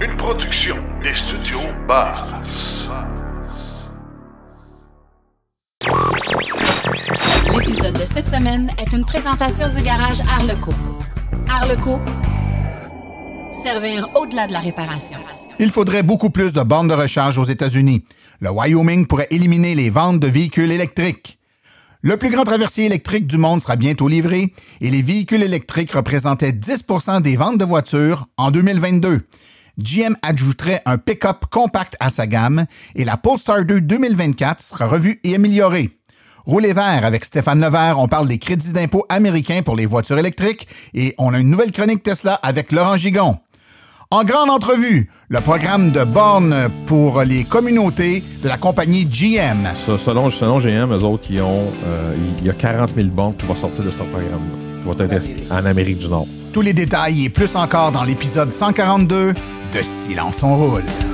Une production des studios Bass. L'épisode de cette semaine est une présentation du garage Arleco. Arleco, servir au-delà de la réparation. Il faudrait beaucoup plus de bornes de recharge aux États-Unis. Le Wyoming pourrait éliminer les ventes de véhicules électriques. Le plus grand traversier électrique du monde sera bientôt livré et les véhicules électriques représentaient 10% des ventes de voitures en 2022. GM ajouterait un pick-up compact à sa gamme et la Polestar 2 2024 sera revue et améliorée. Roulez vert avec Stéphane Levert, on parle des crédits d'impôt américains pour les voitures électriques et on a une nouvelle chronique Tesla avec Laurent Gigon. En grande entrevue, le programme de bornes pour les communautés de la compagnie GM. Selon, selon GM, eux autres, euh, il y a 40 000 bornes qui vont sortir de ce programme-là, en Amérique du Nord. Tous les détails et plus encore dans l'épisode 142 de Silence on roule.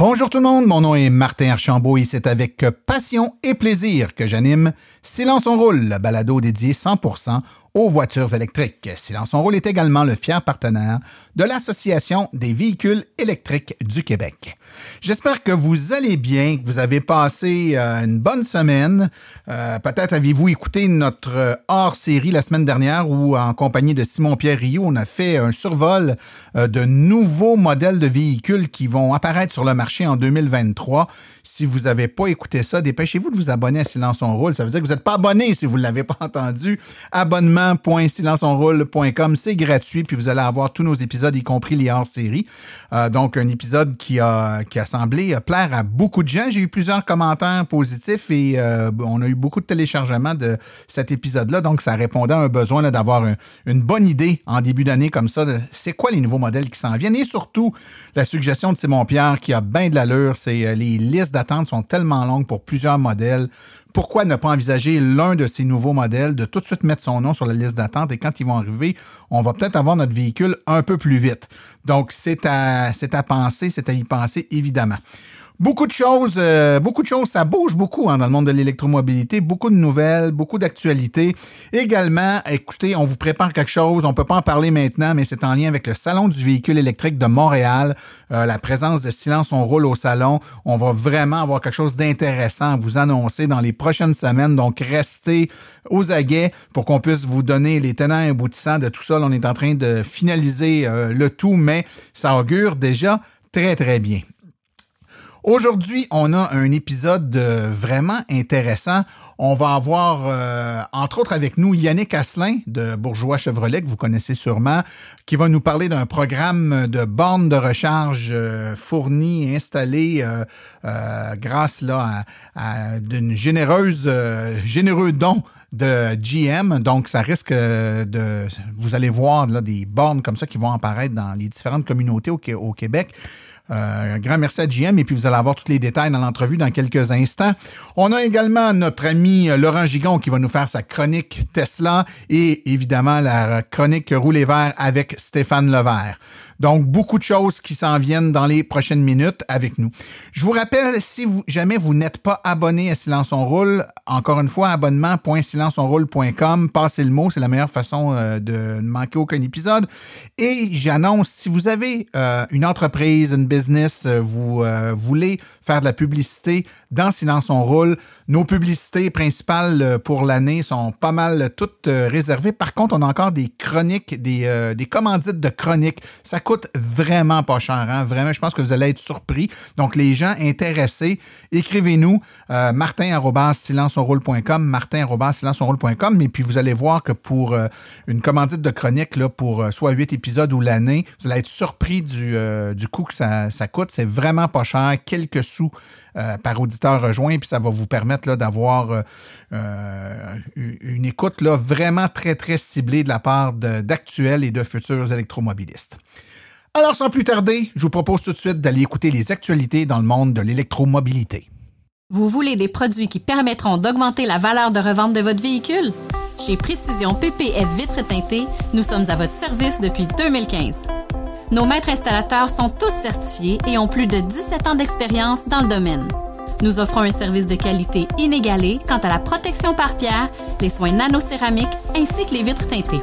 Bonjour tout le monde, mon nom est Martin Archambault et c'est avec passion et plaisir que j'anime Silence on roule, le balado dédié 100% aux voitures électriques. Silence on roule est également le fier partenaire de l'Association des véhicules électriques du Québec. J'espère que vous allez bien, que vous avez passé euh, une bonne semaine. Euh, Peut-être avez-vous écouté notre hors-série la semaine dernière où, en compagnie de Simon-Pierre Rioux, on a fait un survol euh, de nouveaux modèles de véhicules qui vont apparaître sur le marché en 2023. Si vous n'avez pas écouté ça, dépêchez-vous de vous abonner à Silence on roule. Ça veut dire que vous n'êtes pas abonné si vous ne l'avez pas entendu. Abonnement www.silenceonroule.com. C'est gratuit, puis vous allez avoir tous nos épisodes, y compris les hors-séries. Euh, donc, un épisode qui a, qui a semblé plaire à beaucoup de gens. J'ai eu plusieurs commentaires positifs et euh, on a eu beaucoup de téléchargements de cet épisode-là. Donc, ça répondait à un besoin d'avoir une bonne idée en début d'année comme ça de c'est quoi les nouveaux modèles qui s'en viennent. Et surtout, la suggestion de Simon Pierre qui a bien de l'allure, c'est euh, les listes d'attente sont tellement longues pour plusieurs modèles pourquoi ne pas envisager l'un de ces nouveaux modèles, de tout de suite mettre son nom sur la liste d'attente et quand ils vont arriver, on va peut-être avoir notre véhicule un peu plus vite. Donc, c'est à, c'est à penser, c'est à y penser, évidemment. Beaucoup de choses, euh, beaucoup de choses, ça bouge beaucoup hein, dans le monde de l'électromobilité, beaucoup de nouvelles, beaucoup d'actualités. Également, écoutez, on vous prépare quelque chose, on peut pas en parler maintenant, mais c'est en lien avec le Salon du véhicule électrique de Montréal, euh, la présence de Silence on roule au salon. On va vraiment avoir quelque chose d'intéressant à vous annoncer dans les prochaines semaines, donc restez aux aguets pour qu'on puisse vous donner les tenants et aboutissants de tout ça. on est en train de finaliser euh, le tout, mais ça augure déjà très, très bien. Aujourd'hui, on a un épisode euh, vraiment intéressant. On va avoir, euh, entre autres avec nous, Yannick Asselin de Bourgeois Chevrolet, que vous connaissez sûrement, qui va nous parler d'un programme de bornes de recharge euh, fournies et installées grâce là, à, d'une généreuse, généreux don de GM. Donc, ça risque de... Vous allez voir là, des bornes comme ça qui vont apparaître dans les différentes communautés au, au Québec. Euh, un grand merci à GM et puis vous allez avoir tous les détails dans l'entrevue dans quelques instants. On a également notre ami euh, Laurent Gigon qui va nous faire sa chronique Tesla et évidemment la chronique Rouler vert avec Stéphane Levert. Donc, beaucoup de choses qui s'en viennent dans les prochaines minutes avec nous. Je vous rappelle, si vous, jamais vous n'êtes pas abonné à Silence on Roule, encore une fois, abonnement.silenceonroule.com, passez le mot, c'est la meilleure façon euh, de ne manquer aucun épisode. Et j'annonce, si vous avez euh, une entreprise, une business, euh, vous voulez faire de la publicité dans Silence on Roule, nos publicités principales pour l'année sont pas mal toutes réservées. Par contre, on a encore des chroniques, des, des commandites de chroniques. Ça coûte vraiment pas cher. Hein? Vraiment, je pense que vous allez être surpris. Donc, les gens intéressés, écrivez-nous euh, martin.silenceonroule.com, martin.silenceonroule.com, et puis vous allez voir que pour euh, une commandite de chronique, là, pour euh, soit huit épisodes ou l'année, vous allez être surpris du, euh, du coût que ça, ça coûte. C'est vraiment pas cher, quelques sous par auditeur rejoint, puis ça va vous permettre d'avoir une écoute là, vraiment très, très ciblée de la part d'actuels et de futurs électromobilistes. Alors, sans plus tarder, je vous propose tout de suite d'aller écouter les actualités dans le monde de l'électromobilité. Vous voulez des produits qui permettront d'augmenter la valeur de revente de votre véhicule? Chez Précision PPF Vitres teintées, nous sommes à votre service depuis 2015. Nos maîtres installateurs sont tous certifiés et ont plus de 17 ans d'expérience dans le domaine. Nous offrons un service de qualité inégalé quant à la protection par pierre, les soins nanocéramiques ainsi que les vitres teintées.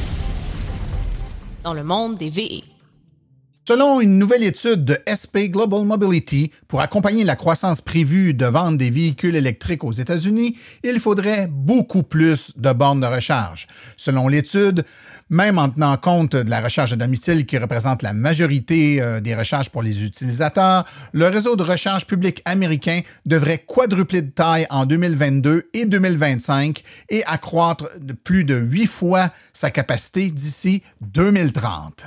dans le monde des VE. Selon une nouvelle étude de SP Global Mobility, pour accompagner la croissance prévue de vente des véhicules électriques aux États-Unis, il faudrait beaucoup plus de bornes de recharge. Selon l'étude, même en tenant compte de la recharge à domicile qui représente la majorité euh, des recharges pour les utilisateurs, le réseau de recharge public américain devrait quadrupler de taille en 2022 et 2025 et accroître de plus de huit fois sa capacité d'ici 2030.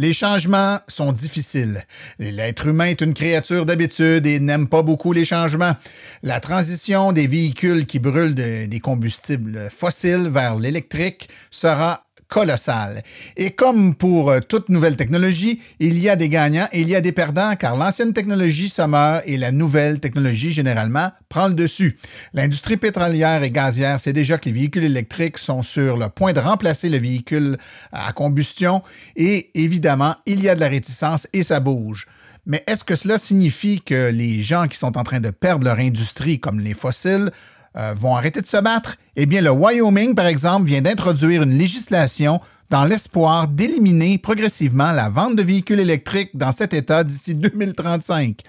Les changements sont difficiles. L'être humain est une créature d'habitude et n'aime pas beaucoup les changements. La transition des véhicules qui brûlent des combustibles fossiles vers l'électrique sera colossal. Et comme pour euh, toute nouvelle technologie, il y a des gagnants et il y a des perdants car l'ancienne technologie se meurt et la nouvelle technologie généralement prend le dessus. L'industrie pétrolière et gazière sait déjà que les véhicules électriques sont sur le point de remplacer le véhicule à combustion et évidemment, il y a de la réticence et ça bouge. Mais est-ce que cela signifie que les gens qui sont en train de perdre leur industrie, comme les fossiles, euh, vont arrêter de se battre? Eh bien, le Wyoming, par exemple, vient d'introduire une législation dans l'espoir d'éliminer progressivement la vente de véhicules électriques dans cet État d'ici 2035.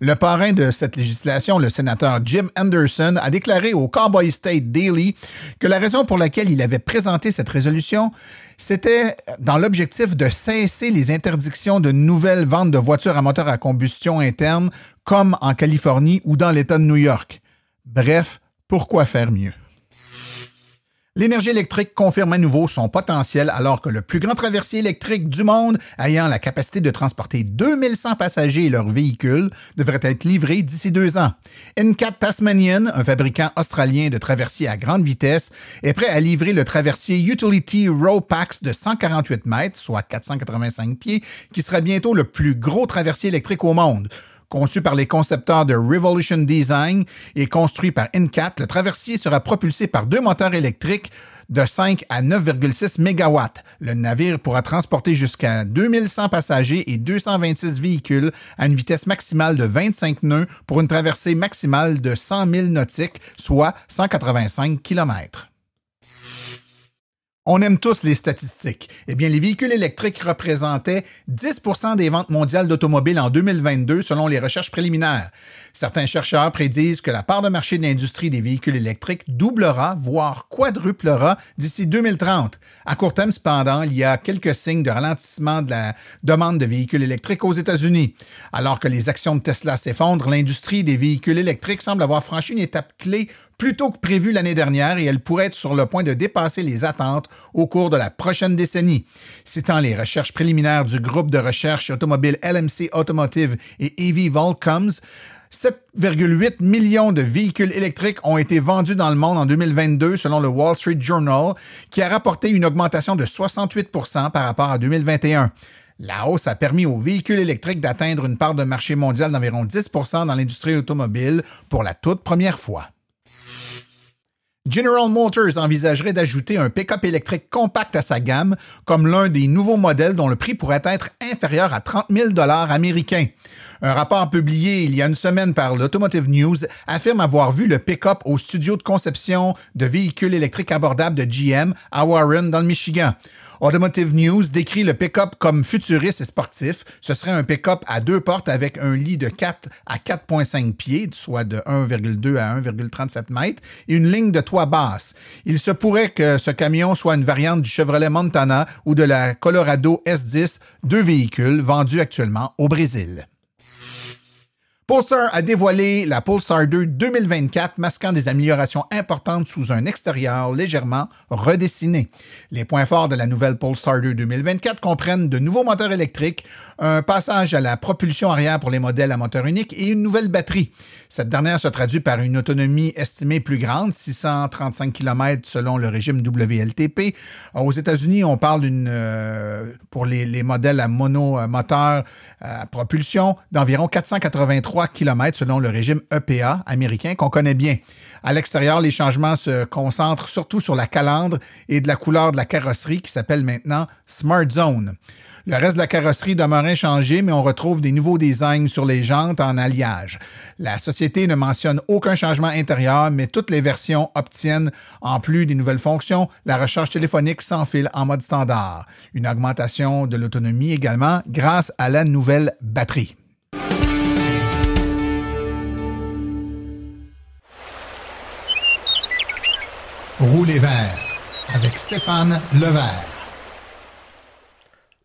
Le parrain de cette législation, le sénateur Jim Anderson, a déclaré au Cowboy State Daily que la raison pour laquelle il avait présenté cette résolution, c'était dans l'objectif de cesser les interdictions de nouvelles ventes de voitures à moteur à combustion interne, comme en Californie ou dans l'État de New York. Bref, pourquoi faire mieux? L'énergie électrique confirme à nouveau son potentiel alors que le plus grand traversier électrique du monde, ayant la capacité de transporter 2100 passagers et leurs véhicules, devrait être livré d'ici deux ans. NCAT Tasmanian, un fabricant australien de traversiers à grande vitesse, est prêt à livrer le traversier Utility Pax de 148 mètres, soit 485 pieds, qui sera bientôt le plus gros traversier électrique au monde. Conçu par les concepteurs de Revolution Design et construit par NCAT, le traversier sera propulsé par deux moteurs électriques de 5 à 9,6 MW. Le navire pourra transporter jusqu'à 2100 passagers et 226 véhicules à une vitesse maximale de 25 nœuds pour une traversée maximale de 100 000 nautiques, soit 185 km. On aime tous les statistiques. Eh bien, les véhicules électriques représentaient 10% des ventes mondiales d'automobiles en 2022 selon les recherches préliminaires. Certains chercheurs prédisent que la part de marché de l'industrie des véhicules électriques doublera, voire quadruplera d'ici 2030. À court terme, cependant, il y a quelques signes de ralentissement de la demande de véhicules électriques aux États-Unis. Alors que les actions de Tesla s'effondrent, l'industrie des véhicules électriques semble avoir franchi une étape clé plus tôt que prévu l'année dernière et elle pourrait être sur le point de dépasser les attentes au cours de la prochaine décennie. Citant les recherches préliminaires du groupe de recherche automobile LMC Automotive et EV Volcoms, 7,8 millions de véhicules électriques ont été vendus dans le monde en 2022 selon le Wall Street Journal, qui a rapporté une augmentation de 68% par rapport à 2021. La hausse a permis aux véhicules électriques d'atteindre une part de marché mondial d'environ 10 dans l'industrie automobile pour la toute première fois. General Motors envisagerait d'ajouter un pick-up électrique compact à sa gamme comme l'un des nouveaux modèles dont le prix pourrait être inférieur à 30 000 américains. Un rapport publié il y a une semaine par l'Automotive News affirme avoir vu le pick-up au studio de conception de véhicules électriques abordables de GM à Warren, dans le Michigan. Automotive News décrit le pick-up comme futuriste et sportif. Ce serait un pick-up à deux portes avec un lit de 4 à 4,5 pieds, soit de 1,2 à 1,37 mètres, et une ligne de toit basse. Il se pourrait que ce camion soit une variante du Chevrolet Montana ou de la Colorado S10, deux véhicules vendus actuellement au Brésil. Pulsar a dévoilé la Pulsar 2 2024, masquant des améliorations importantes sous un extérieur légèrement redessiné. Les points forts de la nouvelle Pulsar 2 2024 comprennent de nouveaux moteurs électriques, un passage à la propulsion arrière pour les modèles à moteur unique et une nouvelle batterie. Cette dernière se traduit par une autonomie estimée plus grande, 635 km selon le régime WLTP. Aux États-Unis, on parle d'une, euh, pour les, modèles à monomoteur à propulsion, d'environ 483 3 km selon le régime EPA américain qu'on connaît bien. À l'extérieur, les changements se concentrent surtout sur la calandre et de la couleur de la carrosserie qui s'appelle maintenant Smart Zone. Le reste de la carrosserie demeure inchangé, mais on retrouve des nouveaux designs sur les jantes en alliage. La société ne mentionne aucun changement intérieur, mais toutes les versions obtiennent, en plus des nouvelles fonctions, la recharge téléphonique sans fil en mode standard. Une augmentation de l'autonomie également grâce à la nouvelle batterie. Rouler vert avec Stéphane Levert.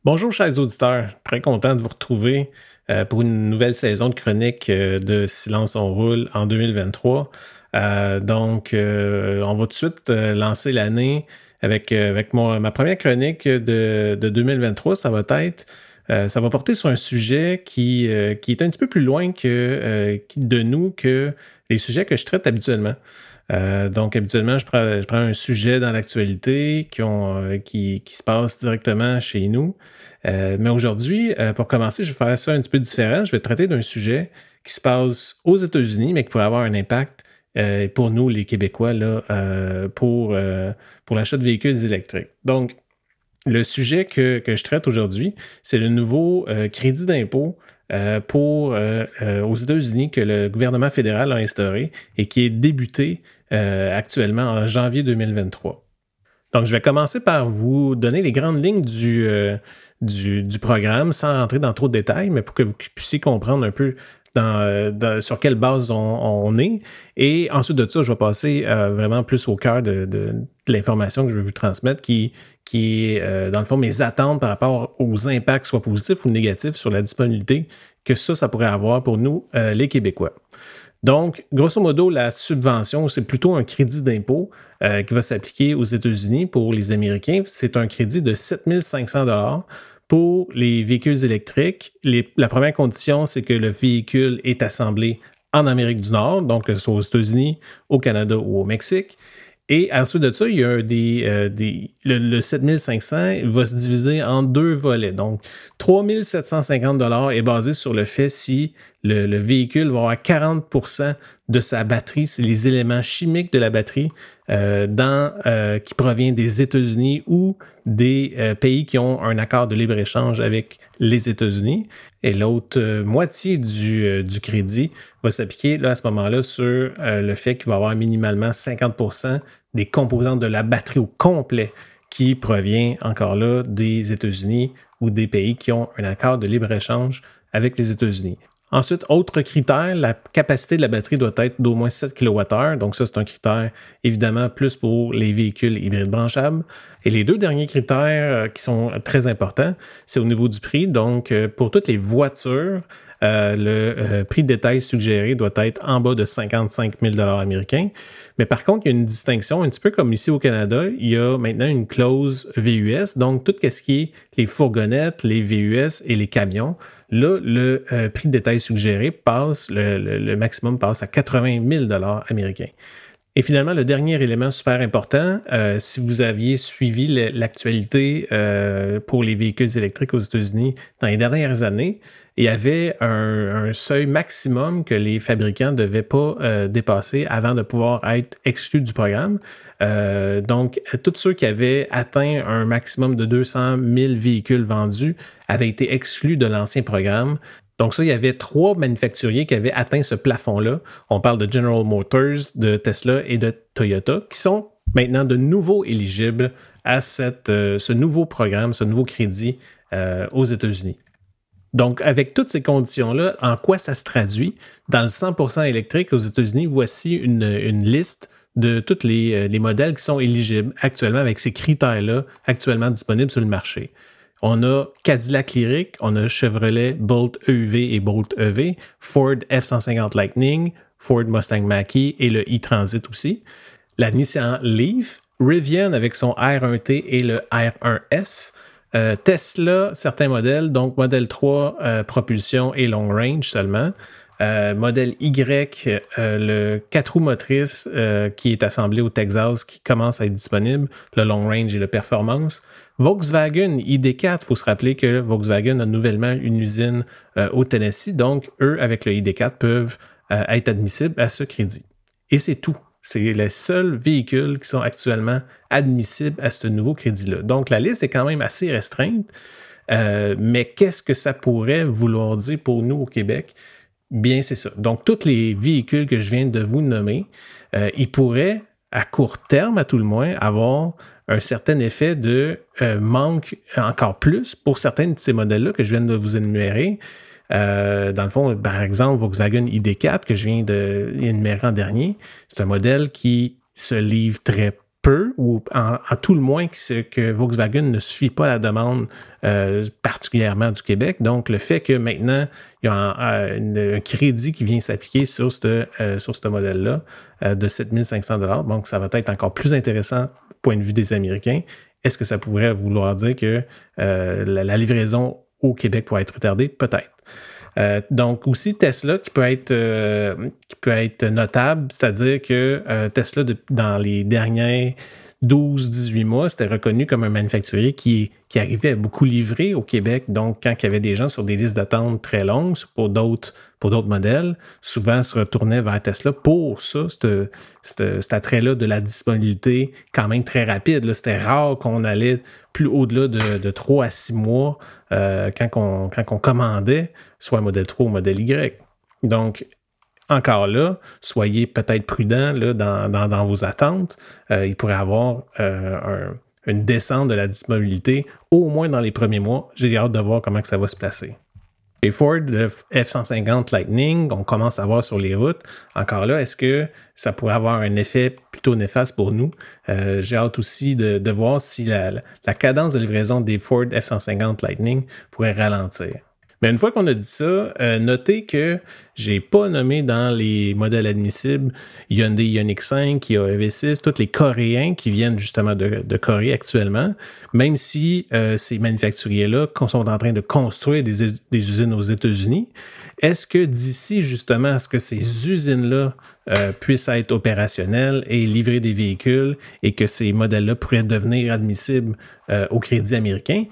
Bonjour chers auditeurs, très content de vous retrouver euh, pour une nouvelle saison de chronique euh, de Silence on roule en 2023. Euh, donc, on va tout de suite lancer l'année avec, avec ma première chronique de, 2023. Ça va être ça va porter sur un sujet qui, qui est un petit peu plus loin que, de nous que les sujets que je traite habituellement. Euh, donc, habituellement, je prends, un sujet dans l'actualité qui, euh, se passe directement chez nous. Euh, mais aujourd'hui, pour commencer, je vais faire ça un petit peu différent. Je vais traiter d'un sujet qui se passe aux États-Unis, mais qui pourrait avoir un impact pour nous, les Québécois, là, pour, l'achat de véhicules électriques. Donc, le sujet que je traite aujourd'hui, c'est le nouveau crédit d'impôt pour aux États-Unis que le gouvernement fédéral a instauré et qui est débuté euh, actuellement en janvier 2023. Donc, je vais commencer par vous donner les grandes lignes du, euh, du, programme sans rentrer dans trop de détails, mais pour que vous puissiez comprendre un peu dans, sur quelle base on, est. Et ensuite de ça, je vais passer euh, vraiment plus au cœur de, l'information que je vais vous transmettre, qui, est, dans le fond, mes attentes par rapport aux impacts, soit positifs ou négatifs, sur la disponibilité que ça, ça pourrait avoir pour nous, les Québécois. Donc, grosso modo, la subvention, c'est plutôt un crédit d'impôt euh, qui va s'appliquer aux États-Unis pour les Américains. C'est un crédit de 7500 dollars pour les véhicules électriques. la première condition, c'est que le véhicule est assemblé en Amérique du Nord, donc que ce soit aux États-Unis, au Canada ou au Mexique. Et ensuite de ça, il y a euh, des le, 7500 va se diviser en deux volets. Donc, 3750 dollars est basé sur le fait si le, véhicule va avoir 40 de sa batterie, c'est les éléments chimiques de la batterie euh, euh, qui provient des États-Unis ou des pays qui ont un accord de libre-échange avec les États-Unis. Et l'autre moitié du, crédit va s'appliquer à ce moment-là sur le fait qu'il va avoir minimalement 50% des composantes de la batterie au complet qui provient encore là des États-Unis ou des pays qui ont un accord de libre-échange avec les États-Unis. Ensuite, autre critère, la capacité de la batterie doit être d'au moins 7 kWh. Donc ça, c'est un critère évidemment plus pour les véhicules hybrides branchables. Et les deux derniers critères euh, qui sont très importants, c'est au niveau du prix. Donc euh, pour toutes les voitures, euh, le prix de détail suggéré doit être en bas de 55 000 américains. Mais par contre, il y a une distinction, un petit peu comme ici au Canada, il y a maintenant une clause VUS, donc tout ce qui est les fourgonnettes, les VUS et les camions Là, le euh, prix de détail suggéré passe, le, maximum passe à 80 000 américains. Et finalement, le dernier élément super important, euh, si vous aviez suivi l'actualité euh, pour les véhicules électriques aux États-Unis dans les dernières années, il y avait un, seuil maximum que les fabricants ne devaient pas dépasser avant de pouvoir être exclus du programme. Donc, tous ceux qui avaient atteint un maximum de 200 000 véhicules vendus avaient été exclus de l'ancien programme. Donc ça, il y avait trois manufacturiers qui avaient atteint ce plafond-là. On parle de General Motors, de Tesla et de Toyota, qui sont maintenant de nouveau éligibles à euh, ce nouveau programme, ce nouveau crédit euh, aux États-Unis. Donc, avec toutes ces conditions-là, en quoi ça se traduit? Dans le 100% électrique aux États-Unis, voici une liste de tous les, euh, les, modèles qui sont éligibles actuellement avec ces critères-là actuellement disponibles sur le marché. On a Cadillac Lyric, on a Chevrolet Bolt EUV et Bolt EV, Ford F-150 Lightning, Ford Mustang Mach-E et le e-Transit aussi. La Nissan Leaf, Rivian avec son R1T et le R1S. Euh, Tesla, certains modèles, donc modèle 3, euh, propulsion et long range seulement. Euh, modèle Y, le 4 roues motrices qui est assemblé au Texas, qui commence à être disponible, le long range et le performance. Volkswagen ID4, il faut se rappeler que Volkswagen a nouvellement une usine euh, au Tennessee, donc eux, avec le ID4, peuvent euh, être admissibles à ce crédit. Et c'est tout. C'est les seuls véhicules qui sont actuellement admissibles à ce nouveau crédit-là. Donc la liste est quand même assez restreinte, euh, mais qu'est-ce que ça pourrait vouloir dire pour nous au Québec? Bien, c'est ça. Donc, tous les véhicules que je viens de vous nommer, ils pourraient, à court terme à tout le moins, avoir un certain effet de euh, manque encore plus pour certains de ces modèles-là que je viens de vous énumérer. Euh, dans le fond, par exemple, Volkswagen ID4 que je viens d'énumérer en dernier, c'est un modèle qui se livre très peu, ou en, tout le moins que, Volkswagen ne suit pas la demande euh, particulièrement du Québec. Donc, le fait que maintenant, il y a un, crédit qui vient s'appliquer sur ce ce modèle-là de 7500 donc ça va être encore plus intéressant point de vue des Américains, est-ce que ça pourrait vouloir dire que euh, la, livraison au Québec pourrait être retardée? Peut-être. Euh, donc aussi Tesla qui peut être euh, qui peut être notable, c'est-à-dire que Tesla dans les derniers 12-18 mois, c'était reconnu comme un manufacturier qui, qui arrivait à beaucoup livrer au Québec. Donc, quand il y avait des gens sur des listes d'attente très longues pour d'autres, pour d'autres modèles, souvent se retournaient vers Tesla pour ça, cet attrait-là de la disponibilité quand même très rapide. C'était rare qu'on allait plus au-delà de, de 3 à 6 mois euh, quand, quand on commandait soit modèle 3 ou modèle Y. Donc, encore là, soyez peut-être prudent là, dans, vos attentes. Euh, il pourrait y avoir euh, une descente de la disponibilité, au moins dans les premiers mois. J'ai hâte de voir comment que ça va se placer. Et Ford, le F-150 Lightning, on commence à voir sur les routes. Encore là, est-ce que ça pourrait avoir un effet plutôt néfaste pour nous? Euh, j'ai hâte aussi de, voir si la, la, cadence de livraison des Ford F-150 Lightning pourrait ralentir. Mais une fois qu'on a dit ça, euh, notez que j'ai pas nommé dans les modèles admissibles Hyundai Ioniq 5, Kia EV6, tous les Coréens qui viennent justement de, Corée actuellement, même si euh, ces manufacturiers-là sont en train de construire des, usines aux États-Unis. Est-ce que d'ici justement à ce que ces usines-là euh, puissent être opérationnelles et livrer des véhicules et que ces modèles-là pourraient devenir admissibles au crédit américain,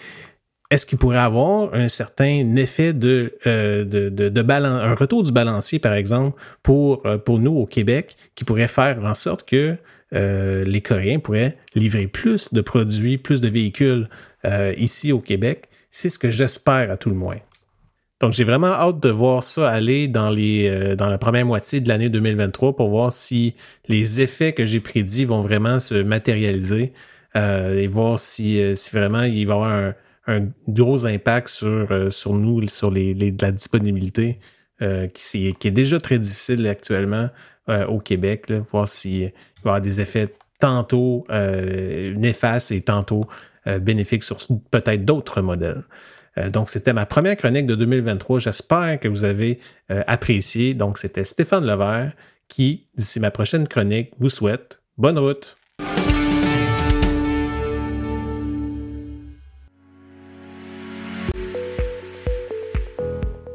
est-ce qu'il pourrait avoir un certain effet de, euh, de, de, un retour du balancier, par exemple, pour, euh, pour nous au Québec, qui pourrait faire en sorte que euh, les Coréens pourraient livrer plus de produits, plus de véhicules ici au Québec? C'est ce que j'espère à tout le moins. Donc, j'ai vraiment hâte de voir ça aller dans, les, dans la première moitié de l'année 2023 pour voir si les effets que j'ai prédits vont vraiment se matérialiser et voir si, si vraiment il va y avoir un, un gros impact sur, euh, sur nous, sur les, la disponibilité, euh, qui, est déjà très difficile actuellement euh, au Québec, voir s'il va y avoir des effets tantôt néfastes et tantôt bénéfiques sur peut-être d'autres modèles. donc, c'était ma première chronique de 2023. J'espère que vous avez apprécié. Donc, c'était Stéphane Levert qui, d'ici ma prochaine chronique, vous souhaite bonne route.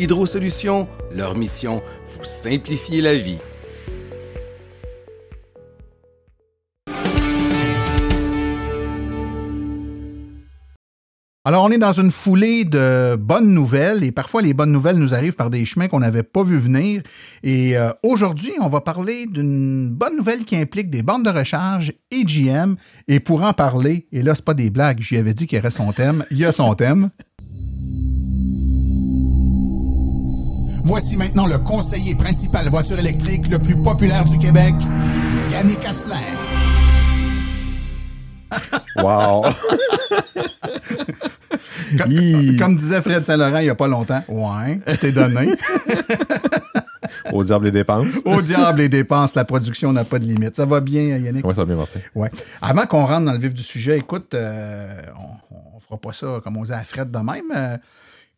Hydro Solutions, leur mission, vous simplifier la vie. Alors, on est dans une foulée de bonnes nouvelles et parfois les bonnes nouvelles nous arrivent par des chemins qu'on n'avait pas vu venir. Et euh, aujourd'hui, on va parler d'une bonne nouvelle qui implique des bandes de recharge et GM. Et pour en parler, et là, c'est pas des blagues, j'y avais dit qu'il y aurait son thème, il y a son thème. Voici maintenant le conseiller principal voiture électrique le plus populaire du Québec, Yannick Asselin. Wow! Comme, Hi. comme disait Fred Saint-Laurent il n'y a pas longtemps, ouais, c'était donné. Au diable les dépenses. Au diable les dépenses, la production n'a pas de limite. Ça va bien, Yannick? Oui, ça va bien, Martin. Ouais. Avant qu'on rentre dans le vif du sujet, écoute, euh, on, on fera pas ça comme on dit à Fred de même. Euh,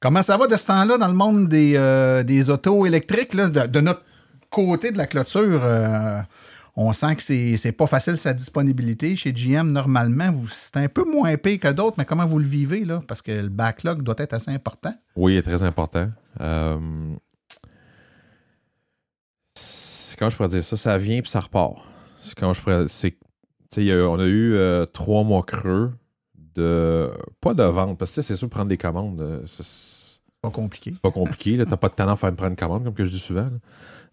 comment ça va de ce temps-là dans le monde des, euh, des autos électriques, là, de, notre côté de la clôture? euh, on sent que c'est, c'est pas facile sa disponibilité. Chez GM, normalement, vous, c'est un peu moins payé que d'autres, mais comment vous le vivez, là? Parce que le backlog doit être assez important. Oui, il est très important. Euh, Comment je pourrais dire ça? Ça vient puis ça repart. Quand je pourrais. c'est- on a eu euh, trois mois creux de. Pas de vente, parce que c'est sûr, prendre des commandes, euh, pas compliqué. c'est pas compliqué. Tu n'as pas de talent à faire prendre une commande, comme que je dis souvent.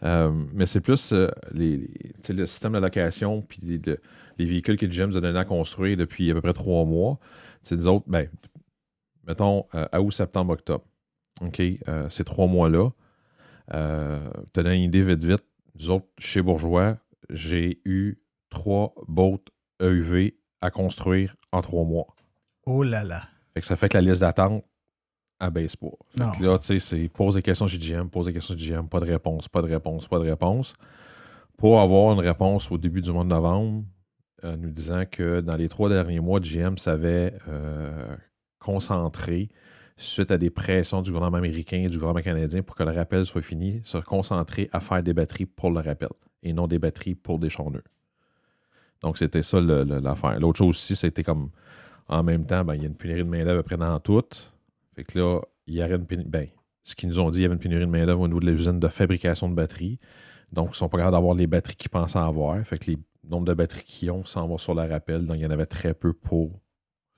Euh, mais c'est plus euh, les, les- tu sais, le système de location puis les, le- les véhicules que GM nous a donné à construire depuis à peu près trois mois. C'est nous autres, ben, mettons, euh, à août, septembre, octobre. OK? Euh, ces trois mois-là, euh, te donner une idée vite, vite. Nous autres, chez Bourgeois, j'ai eu trois boats EUV à construire en trois mois. Oh là là. Fait que ça fait que la liste d'attente pas. Fait Non. que là, tu sais, c'est pose des questions chez GM, pose des questions chez GM, pas de réponse, pas de réponse, pas de réponse. Pour avoir une réponse au début du mois de novembre, euh, nous disant que dans les trois derniers mois, GM s'avait euh, concentré suite à des pressions du gouvernement américain et du gouvernement canadien pour que le rappel soit fini, se concentrer à faire des batteries pour le rappel et non des batteries pour des charneux. Donc, c'était ça l'affaire. L'autre chose aussi, c'était comme en même temps, ben, il y a une pénurie de main-d'œuvre à peu près dans tout. Fait que là, il y aurait une pénurie. Ben, ce qu'ils nous ont dit, il y avait une pénurie de main-d'œuvre au niveau de l'usine de fabrication de batteries. Donc, ils sont pas capables d'avoir les batteries qu'ils pensaient avoir. Fait que les nombres de batteries qu'ils ont s'en vont sur la rappel. Donc, il y en avait très peu pour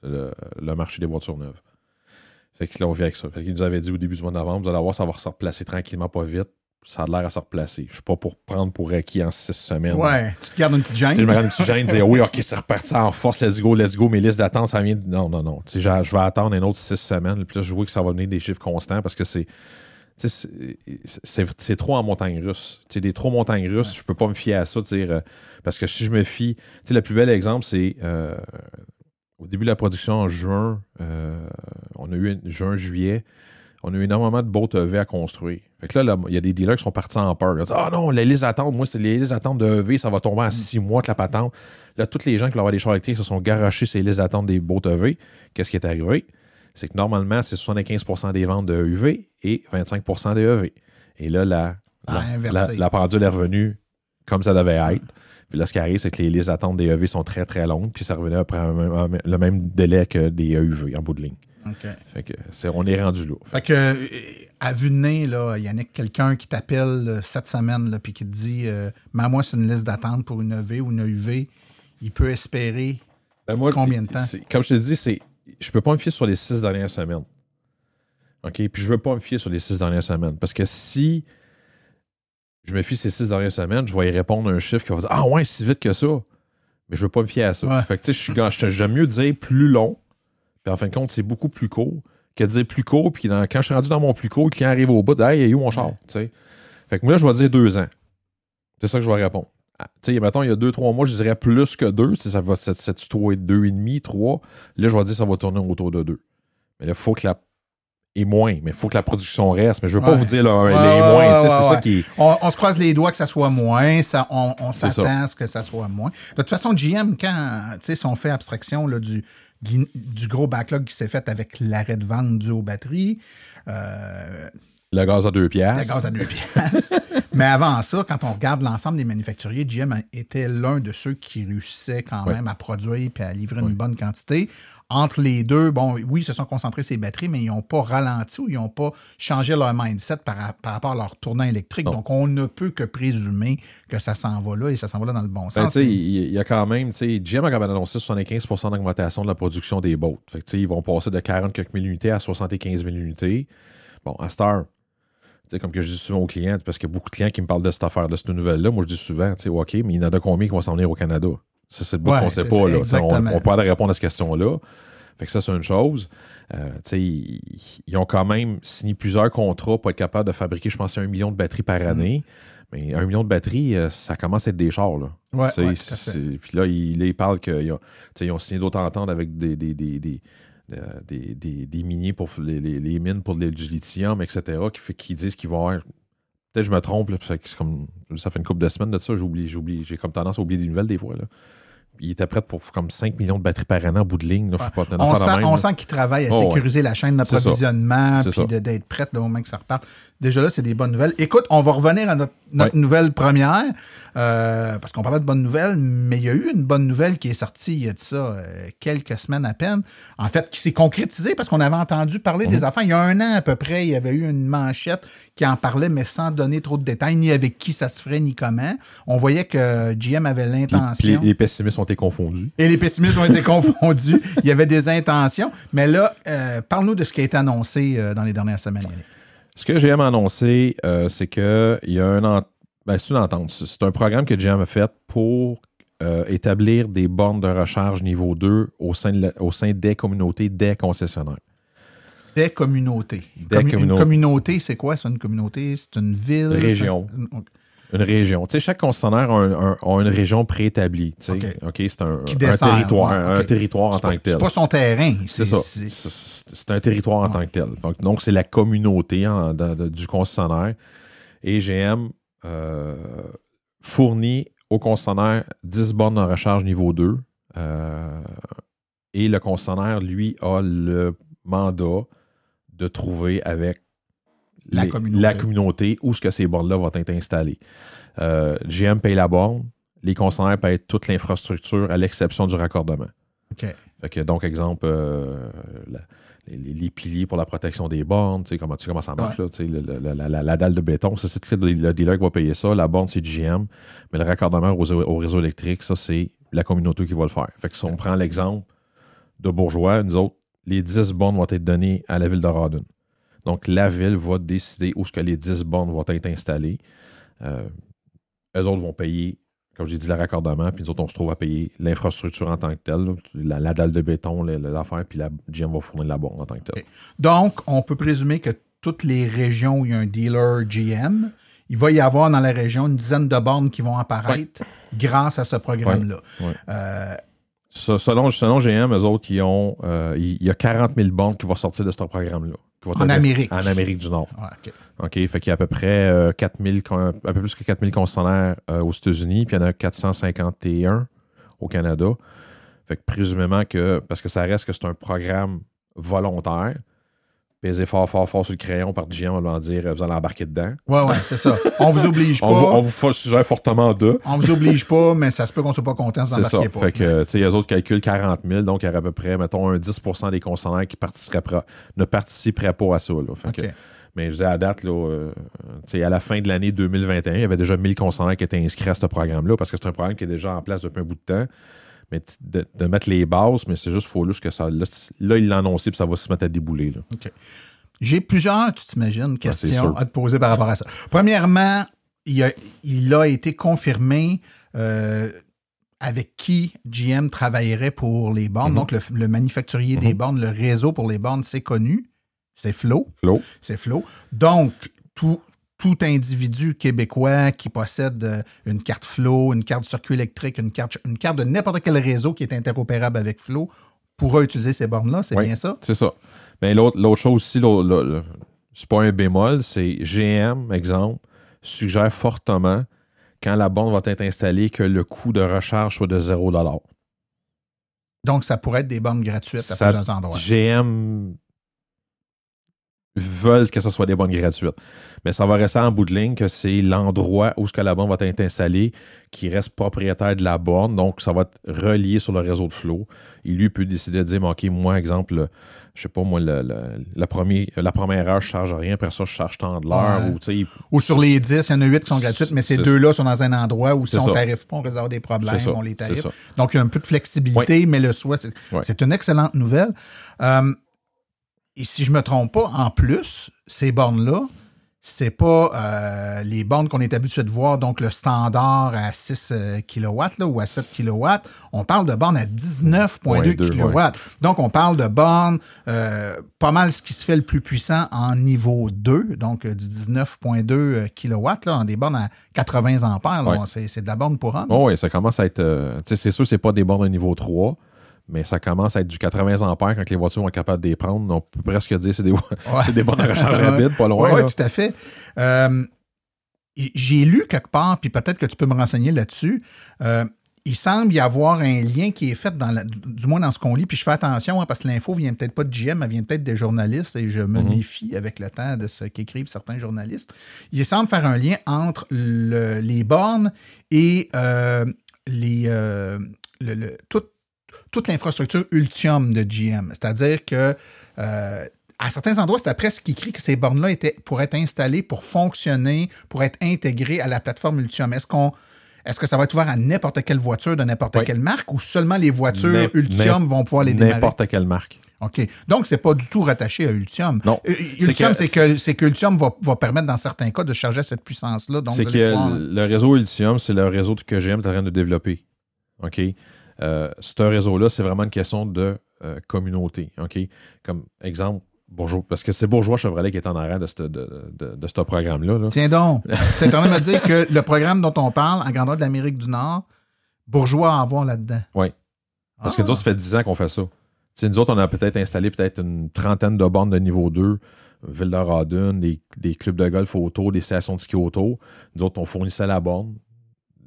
le, le marché des voitures neuves. Fait que là, on vient avec ça. Fait qu'ils nous avaient dit au début du mois de novembre, vous allez voir, ça va se replacer tranquillement, pas vite. Ça a l'air à se replacer. Je suis pas pour prendre pour acquis en six semaines. Ouais, tu te gardes une petite gêne. Tu me regarde une petite gêne, dire oui, ok, c'est reparti en force, let's go, let's go, mes listes d'attente, ça vient. de- Non, non, non. Tu sais, je vais attendre un autre six semaines, puis là, je vois que ça va venir des chiffres constants parce que c'est. tu sais, C'est trop en montagne russe. Tu sais, des trop montagnes russes, je peux pas me fier à ça. Dire, euh, parce que si je me fie. Tu sais, le plus bel exemple, c'est euh, au début de la production en juin, euh, on a eu un- juin, juillet, on a eu énormément de boats EV à construire. Fait que là, il y a des dealers qui sont partis en peur. Ils Ah non, les listes d'attente, moi, c'était les listes d'attente de EV, ça va tomber en six mois que la patente. Là, tous les gens qui voulaient avoir des chars électriques se sont garochés ces listes d'attente des boats EV. Qu'est-ce qui est arrivé? C'est que normalement, c'est 75% des ventes de UV et 25% de EV. Et là, la, Ah, la, inversé. la- la pendule est revenue comme ça devait être. Puis là, ce qui arrive, c'est que les listes d'attente des EV sont très, très longues, puis ça revenait après le même délai que des EUV en bout de ligne. OK. Fait que c'est, on est rendu là. Fait que, euh, à vue de nez, là, Yannick, quelqu'un qui t'appelle euh, cette semaine, puis qui te dit, euh, mets-moi sur une liste d'attente pour une EV ou une UV, il peut espérer. Ben, moi, Combien de temps? c'est- Comme je te dis, c'est, je peux pas me fier sur les six dernières semaines. OK? Puis je veux pas me fier sur les six dernières semaines. Parce que si je me fie ces six dernières semaines, je vais y répondre à un chiffre qui va dire Ah ouais, si vite que ça. Mais je veux pas me fier à ça. Ouais. Fait que tu sais, j'aime mieux dire plus long, Puis en fin de compte, c'est beaucoup plus court que de dire plus court. Puis dans- quand je suis rendu dans mon plus court, le client arrive au bout, de, hey, il est où mon char? Fait que moi, là, je vais dire deux ans. C'est ça que je vais répondre. Ah, Tu sais, mettons, il y a deux, trois mois, je dirais plus que deux. Ça va se situer deux et demi, trois. Là, je vais dire ça va tourner autour de deux. Mais là, il faut que la. Et moins, mais il faut que la production reste. Mais je veux pas Ouais. vous dire là, les moins. ouais, c'est ça qui est. On, on se croise les doigts que ça soit moins, ça, on, on C'est s'attend à ce que ça soit moins. De toute façon, GM, quand, tu sais, si on fait abstraction là, du, du gros backlog qui s'est fait avec l'arrêt de vente dû aux batteries, euh, Le gaz à deux le piastres. gaz à deux piastres. Mais avant ça, quand on regarde l'ensemble des manufacturiers, GM était l'un de ceux qui réussissaient quand même à produire et à livrer une bonne quantité. Entre les deux, bon, oui, ils se sont concentrés sur les batteries, mais ils n'ont pas ralenti ou ils n'ont pas changé leur mindset par, par rapport à leur tournant électrique. Non. Donc, on ne peut que présumer que ça s'en va là et ça s'en va là dans le bon Ben, sens. il y a quand même, tu sais, GM a quand même annoncé 75% d'augmentation de la production des boats. Fait que, tu sais, ils vont passer de 40 quelques mille unités à 75 000 unités. Bon, à Star, tu sais, comme que je dis souvent aux clients, parce qu'il y a beaucoup de clients qui me parlent de cette affaire, de cette nouvelle-là. Moi, je dis souvent, tu sais, OK, mais il y en a de combien qui vont s'en venir au Canada? Ça, c'est le bout Ouais, qu'on sait c'est pas, ça, là. On, on peut aller répondre à cette question-là. Fait que ça, c'est une chose. Euh, ils, ils ont quand même signé plusieurs contrats pour être capable de fabriquer, je pense, un million de batteries par année. Mais un million de batteries, euh, ça commence à être des chars, là. Ouais, ouais, Puis là, ils, parlent qu'ils ont, ont signé d'autres ententes avec des, des, des, des, euh, des, des- des miniers pour les, les- les mines pour du lithium, etc., qui, fait, qui disent qu'ils vont avoir. Peut-être que je me trompe, là, comme, ça fait une couple de semaines de ça, j'oublie, j'oublie, j'ai comme tendance à oublier des nouvelles des fois. Là. Il était prêt pour comme 5 millions de batteries par an en bout de ligne. Là, je sais pas, on sent, même, on sent qu'ils travaillent à Oh, ouais. sécuriser la chaîne d'approvisionnement puis d'être prête le moment que ça repart. Déjà là, c'est des bonnes nouvelles. Écoute, on va revenir à notre, nouvelle première euh, parce qu'on parlait de bonnes nouvelles, mais il y a eu une bonne nouvelle qui est sortie il y a de ça euh, quelques semaines à peine. En fait, qui s'est concrétisée parce qu'on avait entendu parler Mhm. des affaires. Il y a un an à peu près, il y avait eu une manchette qui en parlait, mais sans donner trop de détails, ni avec qui ça se ferait, ni comment. On voyait que GM avait l'intention. les, les pessimistes ont été confondus. Et les pessimistes ont été confondus. Il y avait des intentions. Mais là, euh, parle-nous de ce qui a été annoncé dans les dernières semaines. Ce que GM a annoncé, euh, c'est qu'il y a un ent- ben, c'est une entente. C'est un programme que GM a fait pour euh, établir des bornes de recharge niveau 2 au sein, de la- au sein des communautés des concessionnaires. Des communautés. Des Commu- Une communautés. communauté, c'est quoi? C'est une communauté? C'est une ville? Région. Un- Une région. Tu sais, chaque concessionnaire a, un- un- a une région préétablie. tu sais. OK. C'est un, un territoire, un territoire en tant que tel. C'est pas son terrain. C'est ça. c'est- un territoire en tant que tel. Donc, donc, c'est la communauté en- de- de- du concessionnaire. Et GM euh, fournit au concessionnaire 10 bornes de recharge niveau 2. euh, et le concessionnaire, lui, a le mandat de trouver avec La les- communauté. la communauté où ce que ces bornes-là vont être installées. Euh, GM paye la borne, les concessionnaires payent toute l'infrastructure à l'exception du raccordement. Fait que, donc, exemple, euh, la- les, piliers pour la protection des bornes, tu sais, comment, tu sais comment ça marche, là, le- la, la- la dalle de béton, ça, c'est le, le dealer qui va payer ça. La borne, c'est GM. Mais le raccordement au, au réseau électrique, ça, c'est la communauté qui va le faire. Fait que si on prend l'exemple de Bourgeois, nous autres, les 10 bornes vont être données à la ville de Rawdon. Donc, la ville va décider où ce que les 10 bornes vont être installées. Euh, eux autres vont payer, comme j'ai dit, le raccordement, puis nous autres, on se trouve à payer l'infrastructure en tant que telle, là, la, la dalle de béton, l'affaire, puis la GM va fournir la borne en tant que telle. Donc, on peut présumer que toutes les régions où il y a un dealer GM, il va y avoir dans la région une dizaine de bornes qui vont apparaître grâce à ce programme-là. Ouais. Euh, selon, selon GM, eux autres, ils ont, euh, il y a 40 000 bornes qui vont sortir de ce programme-là. En Amérique. En Amérique du Nord. ouais, OK. OK, fait qu'il y a à peu près euh, 4000, con- un peu plus que 4000 concessionnaires euh, aux États-Unis, puis il y en a 451 au Canada. Fait que présumément que, parce que ça reste que c'est un programme volontaire, peser fort, fort, fort sur le crayon par GM, on va leur dire, vous allez embarquer dedans. Ouais, ouais, c'est ça. On vous oblige pas. On vous, on vous suggère fortement de. On vous oblige pas, mais ça se peut qu'on soit pas content de C'est ça. pas. Fait que, tu sais, les autres calculent 40 000, donc il y aurait à peu près, mettons, un 10% des concessionnaires qui participeraient, pas- ne participeraient pas à ça. là. Fait que- mais je disais à date, là, euh, tu sais, à la fin de l'année 2021, il y avait déjà 1000 concessionnaires qui étaient inscrits à ce programme-là parce que c'est un programme qui est déjà en place depuis un bout de temps. Mais de, de mettre les bases, mais c'est juste faut juste que ça. Là, il l'a annoncé puis ça va se mettre à débouler. Là. OK. J'ai plusieurs, tu t'imagines, Ah, questions à te poser par rapport à ça. Premièrement, il a, il a été confirmé euh, avec qui GM travaillerait pour les bornes. Mhm. Donc, le, le manufacturier des Mhm. bornes, le réseau pour les bornes, c'est connu. C'est Flow. Flo. C'est Flow. Donc, tout, tout individu québécois qui possède euh, une carte Flow, une carte circuit électrique, une carte, une carte de n'importe quel réseau qui est interopérable avec Flow pourra utiliser ces bornes-là. C'est Oui. bien ça? C'est ça. Mais l'autre l'autre chose aussi, c'est pas un bémol, c'est GM, exemple, suggère fortement, quand la borne va être installée, que le coût de recharge soit de 0 Donc, ça pourrait être des bornes gratuites à Ça- plusieurs endroits. GM veulent que ce soit des bornes gratuites. Mais ça va rester en bout de ligne que c'est l'endroit où ce que la borne va être installée qui reste propriétaire de la borne. Donc, ça va être relié sur le réseau de flow. Et lui peut décider de dire, OK, moi, exemple, je sais pas, moi, le, le- le premier, la première heure, je charge rien. Après ça, je charge tant de l'heure. Ouais. Ou, il- sur les 10, il y en a 8 qui sont gratuites, mais ces deux-là sont dans un endroit où si on ne pas, on risque d'avoir des problèmes, ça. on les ça. Donc, il y a un peu de flexibilité, mais le c'est Ouais. c'est une excellente nouvelle. Euh, et si je ne me trompe pas, en plus, ces bornes-là, c'est pas euh, les bornes qu'on est habitué de voir, donc le standard à 6 kW là, ou à 7 kW. On parle de bornes à 19,2 Ouais, deux, kW. ouais. Donc, on parle de bornes euh, pas mal ce qui se fait le plus puissant en niveau 2, donc euh, du 19,2 kW, là, des bornes à 80 ampères. Ouais. C'est de la borne pour homme. Oh oui, ça commence à être. euh, tu sais, c'est sûr, c'est pas des bornes de niveau 3, mais ça commence à être du 80 ampères quand les voitures vont être capables de les prendre. On peut presque dire que c'est des, Ouais. des bornes de recharge Ouais. rapide, pas loin. Oui, là. tout à fait. Euh, J'ai lu quelque part, puis peut-être que tu peux me renseigner là-dessus. euh, il semble y avoir un lien qui est fait, dans la- du, moins dans ce qu'on lit, puis je fais attention hein, parce que l'info vient peut-être pas de GM, elle vient peut-être des journalistes et je me Mhm. méfie avec le temps de ce qu'écrivent certains journalistes. Il semble faire un lien entre le- les bornes et euh, les, le- le- tout- toute l'infrastructure Ultium de GM. C'est-à-dire que euh, à certains endroits, c'est presque écrit que ces bornes-là étaient pour être installées, pour fonctionner, pour être intégrées à la plateforme Ultium. Est-ce qu'on est-ce que ça va être ouvert à n'importe quelle voiture de n'importe Oui. quelle marque ou seulement les voitures Ultium vont pouvoir les démarrer? N'importe quelle marque. OK. Donc, c'est pas du tout rattaché à Ultium. Non. Euh, Ultium, c'est que, c'est que Ultium va, va permettre, dans certains cas, de charger à cette puissance-là. Donc, C'est que pouvoir- le réseau Ultium, c'est le réseau que GM est en train de développer. OK? Euh, ce réseau-là, c'est vraiment une question de euh, communauté. OK? Comme exemple, Bourgeois, parce que c'est Bourgeois Chevrolet qui est en arrière de ce de, de- de ce programme-là. là. Tiens donc, tu es en train de me dire que le programme dont on parle, en grandeur de l'Amérique du Nord, bourgeois à avoir là-dedans. Oui. Parce que Ah. nous autres, ça fait 10 ans qu'on fait ça. Nous autres, on a peut-être installé peut-être une trentaine de bornes de niveau 2, Ville de Radun, des, des clubs de golf autour, des stations de ski autour. Nous autres, on fournissait la borne.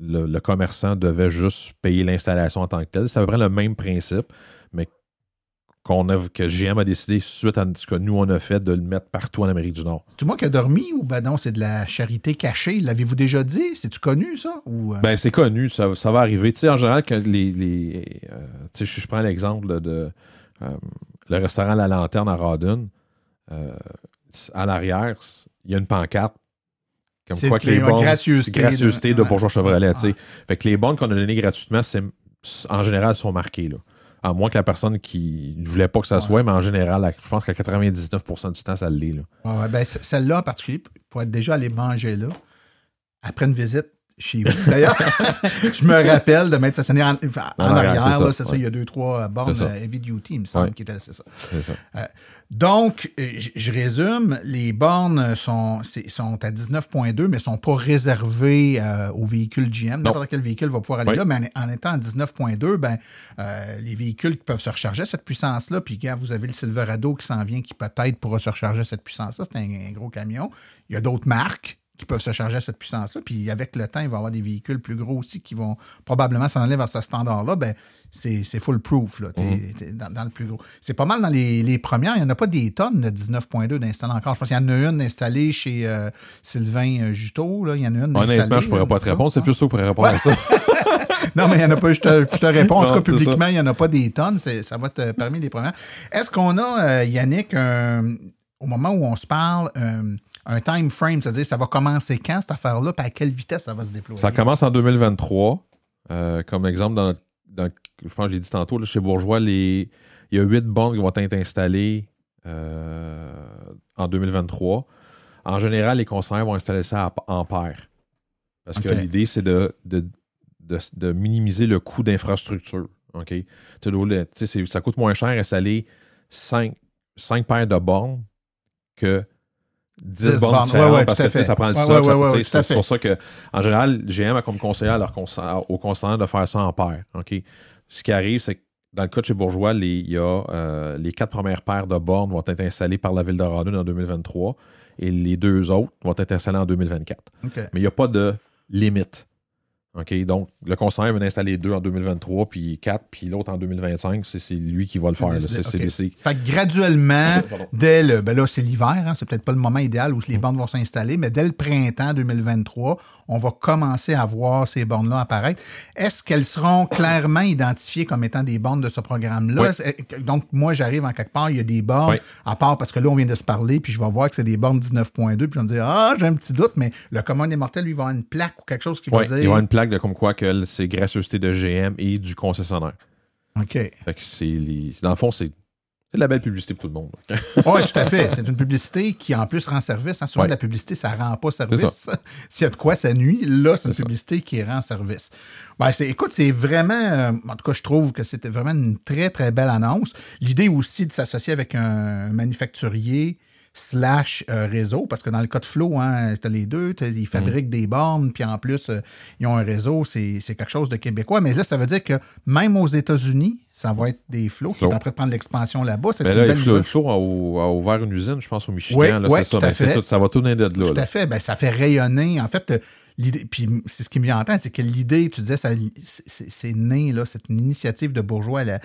Le, le commerçant devait juste payer l'installation en tant que telle. C'est à peu près le même principe, mais qu'on a, que GM a décidé, suite à ce que nous, on a fait, de le mettre partout en Amérique du Nord. Tu moi qui a dormi ou ben non, c'est de la charité cachée? L'avez-vous déjà dit? C'est-tu connu, ça? Ou, euh, Ben, c'est connu, ça, ça va arriver. Tu sais, en général, quand les. les euh, tu sais, je, prends l'exemple de, euh, le restaurant La Lanterne à Radun. à l'arrière, il y a une pancarte. Comme quoi que les- bonnes gracieuseté de-. Bourgeois Chevrolet. tu sais. Ouais. Fait que les bonnes qu'on a données gratuitement, c'est, en général, sont marquées. Là. À moins que la personne qui ne voulait pas que ça soit, mais en général, je pense qu'à 99% du temps, ça l'est. Là. Ah ouais, ben, celle-là en particulier, pour être déjà allé manger là, après une visite chez vous. D'ailleurs, je me rappelle de m'être stationné en, en En arrière, c'est ça, C'est ça, ouais. il y a deux, trois euh, bornes euh, heavy duty, il me semble, Ouais. qui étaient, c'est ça. Donc, euh, j- je résume, les bornes sont, sont à 19.2, mais ne sont pas réservées euh, aux véhicules GM. N'importe quel véhicule va pouvoir aller Oui. là, mais en, en étant à 19.2, ben, euh, les véhicules qui peuvent se recharger cette puissance-là, puis quand vous avez le Silverado qui s'en vient, qui peut-être pourra se recharger cette puissance-là, c'est un, un gros camion. Il y a d'autres marques qui peuvent se charger à cette puissance-là, puis avec le temps, il va y avoir des véhicules plus gros aussi qui vont probablement s'en aller vers ce standard-là, ben, c'est c'est full proof là, Mhm. dans, dans le plus gros. C'est pas mal dans les, les premières. Il n'y en a pas des tonnes de 19.2 d'installés encore. Je pense qu'il y en a une installée chez euh, Sylvain euh, Juteau. Là. Il y en a une. Honnêtement, je ne pourrais là, pas te répondre. C'est plus toi pour répondre Ouais. à ça. Non, mais il n'y en a pas. Je te, je te réponds. En tout cas, publiquement, il n'y en a pas des tonnes. Ça va être parmi les premières. Est-ce qu'on a, euh, Yannick, au moment où on se parle, un, time frame, c'est-à-dire ça va commencer quand cette affaire-là, puis à quelle vitesse ça va se déployer? Ça commence en 2023. Euh, comme exemple, dans, dans- je pense que je l'ai dit tantôt, là, chez Bourgeois, les, il y a huit bornes qui vont être installées euh, en 2023. En général, les conseillers vont installer ça en paire. Parce que l'idée, c'est de, de, de, de minimiser le coût d'infrastructure. OK? Ça coûte moins cher installer 5, paires de bornes que 10, 10 bornes bornes. différentes Ouais, ouais, parce que ça prend le Ouais, socle. c'est pour ça que, en général, GM a comme conseiller à leur conse- aux concessionnaires de faire ça en paires. OK? Ce qui arrive, c'est que dans le cas de chez Bourgeois, les, il y a, euh, les quatre premières paires de bornes vont être installées par la Ville de Radon en 2023 et les deux autres vont être installées en 2024 OK. mais il n'y a pas de limite. OK? Donc, le conseiller va en installer deux en 2023, puis quatre, puis l'autre en 2025. C'est lui qui va le faire. là. C'est c'est OK. décidé. Fait que graduellement, dès le. Ben là, c'est l'hiver, hein, c'est peut-être pas le moment idéal où les bornes vont s'installer, mais dès le printemps 2023, on va commencer à voir ces bornes-là apparaître. Est-ce qu'elles seront clairement identifiées comme étant des bornes de ce programme-là? Oui. Est- Donc, moi, j'arrive en quelque part, il y a des bornes, Oui. à part parce que là, on vient de se parler, puis je vais voir que c'est des bornes 19.2, puis vais me dire, ah, j'ai un petit doute, mais le commun des mortels, lui, va avoir une plaque ou quelque chose qui va dire. il va une plaque de comme quoi que c'est gracieuseté de GM et du concessionnaire. OK. Fait que c'est les- Dans le fond, c'est c'est de la belle publicité pour tout le monde. Oui, tout à fait. C'est une publicité qui, en plus, rend service. hein. Souvent, Ouais. la publicité, ça ne rend pas service. S'il y a de quoi, ça nuit. Là, c'est une ça. publicité qui rend service. Ben, c'est- écoute, c'est vraiment... euh, en tout cas, je trouve que c'était vraiment une très, très belle annonce. L'idée aussi de s'associer avec un manufacturier slash euh, réseau, parce que dans le cas de Flow, hein, t'as les deux, ils fabriquent des bornes, puis en plus, euh, ils ont un réseau, c'est quelque chose de québécois. Mais là, ça veut dire que même aux États-Unis, ça va être des Flow qui Flow. est en train de prendre l'expansion là-bas. C'est là, belle. Flo a, ou- a ouvert une usine, je pense, au Michigan. Oui, là, c'est ça. tout à fait. tout- ça va tout de là. Tout là. à fait. Ben, ça fait rayonner. En fait, l'idée, puis c'est ce qui me vient en tête, c'est que l'idée, tu disais, c'est- né, là, c'est une initiative de bourgeois à,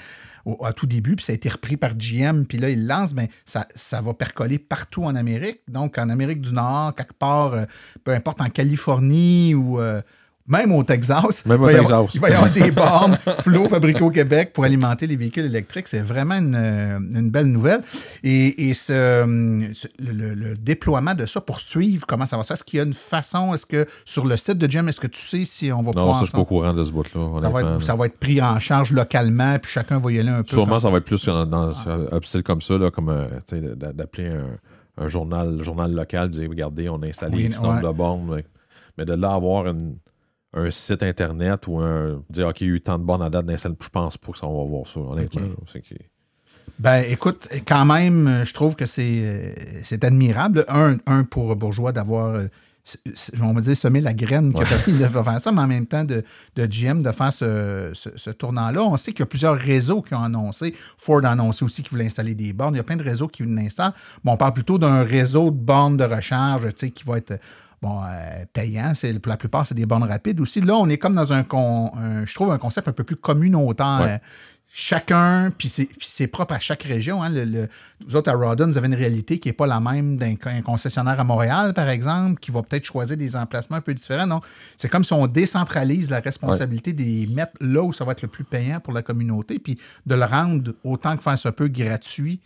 au- tout début, puis ça a été repris par GM, puis là, ils le lancent, ben, ça, ça va percoler partout en Amérique. Donc, en Amérique du Nord, quelque part, euh, peu importe, en Californie ou. euh, même au Texas. Même au il va y avoir- Texas. il va y avoir des bornes flow fabriquées au Québec pour alimenter les véhicules électriques. C'est vraiment une, euh, une belle nouvelle. Et, et ce, ce- le, déploiement de ça pour suivre comment ça va se faire, est-ce qu'il y a une façon, est-ce que sur le site de GEM, est-ce que tu sais si on va Non, pouvoir... ça, je suis pas au courant de ce bout-là. ça va, être, là. ça va être pris en charge localement, puis chacun va y aller un peu. Sûrement, comme- ça va être plus dans, dans un style comme ça, là, comme euh, d'appeler un, un journal, journal local, dire regardez, on a installé Oui, X nombre ouais. de bornes. Mais de là avoir une- un site internet ou un dire OK, il y a eu tant de bornes à date d'installer, je pense pas que ça, on va voir ça, honnêtement. Ok. là. C'est que- Ben, écoute, quand même, euh, je trouve que c'est euh, c'est admirable. Un, un pour Bourgeois d'avoir, euh, on va dire, semé la graine qui a permis de faire ça, mais en même temps de, de GM de faire ce, ce- ce tournant-là. On sait qu'il y a plusieurs réseaux qui ont annoncé. Ford a annoncé aussi qu'il voulait installer des bornes. Il y a plein de réseaux qui l'installent. Bon, on parle plutôt d'un réseau de bornes de recharge, tu sais, qui va être bon, euh, payant. C'est, pour la plupart, c'est des bornes rapides aussi. Là, on est comme dans un, con- un- je trouve, un concept un peu plus communautaire. Ouais. Chacun, puis c'est, propre à chaque région. Hein. Le, le- vous autres, à Rawdon, vous avez une réalité qui n'est pas la même d'un un concessionnaire à Montréal, par exemple, qui va peut-être choisir des emplacements un peu différents. Non, c'est comme si on décentralise la responsabilité des mettre là où ça va être le plus payant pour la communauté, puis de le rendre autant que faire se peut gratuit.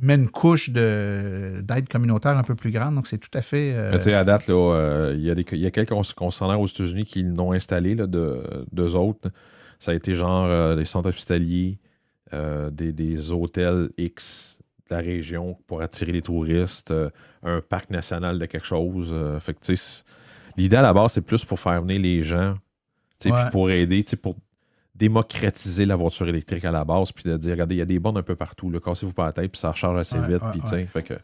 Je mets une couche de, d'aide communautaire un peu plus grande, donc c'est tout à fait. euh, Mais tu sais, à date, là, euh, il y, a y quelques concessionnaires aux États-Unis qui l'ont installé, là, de, d'eux autres. Ça a été genre euh, des centres hospitaliers, des, des hôtels X de la région pour attirer les touristes, un parc national de quelque chose. fait que, tu sais, l'idée à la base, c'est plus pour faire venir les gens, tu sais, puis pour aider, tu sais, pour démocratiser la voiture électrique à la base, puis de dire, regardez, il y a des bornes un peu partout, cassez-vous pas la tête, puis ça recharge assez Ouais, vite, ouais, puis tu sais, fait que...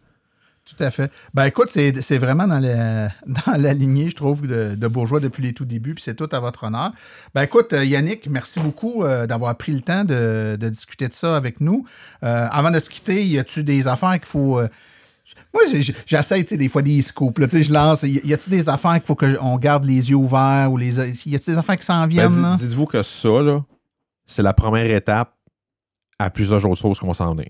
Tout à fait. Ben écoute, c'est c'est vraiment dans, le- dans la lignée, je trouve, de, de Bourgeois depuis les tout débuts, puis c'est tout à votre honneur. Ben écoute, euh, Yannick, merci beaucoup euh, d'avoir pris le temps de, de discuter de ça avec nous. Euh, avant de se quitter, y a-tu des affaires qu'il faut. euh, moi, j'essaie, tu sais, des fois des scoops. Là, tu sais, je lance. Y a-tu des affaires qu'il faut qu'on garde les yeux ouverts ou les. Y a-tu des affaires qui s'en Ben, viennent? Dites-vous que ça, là, c'est la première étape à plusieurs autres choses qu'on s'en venir.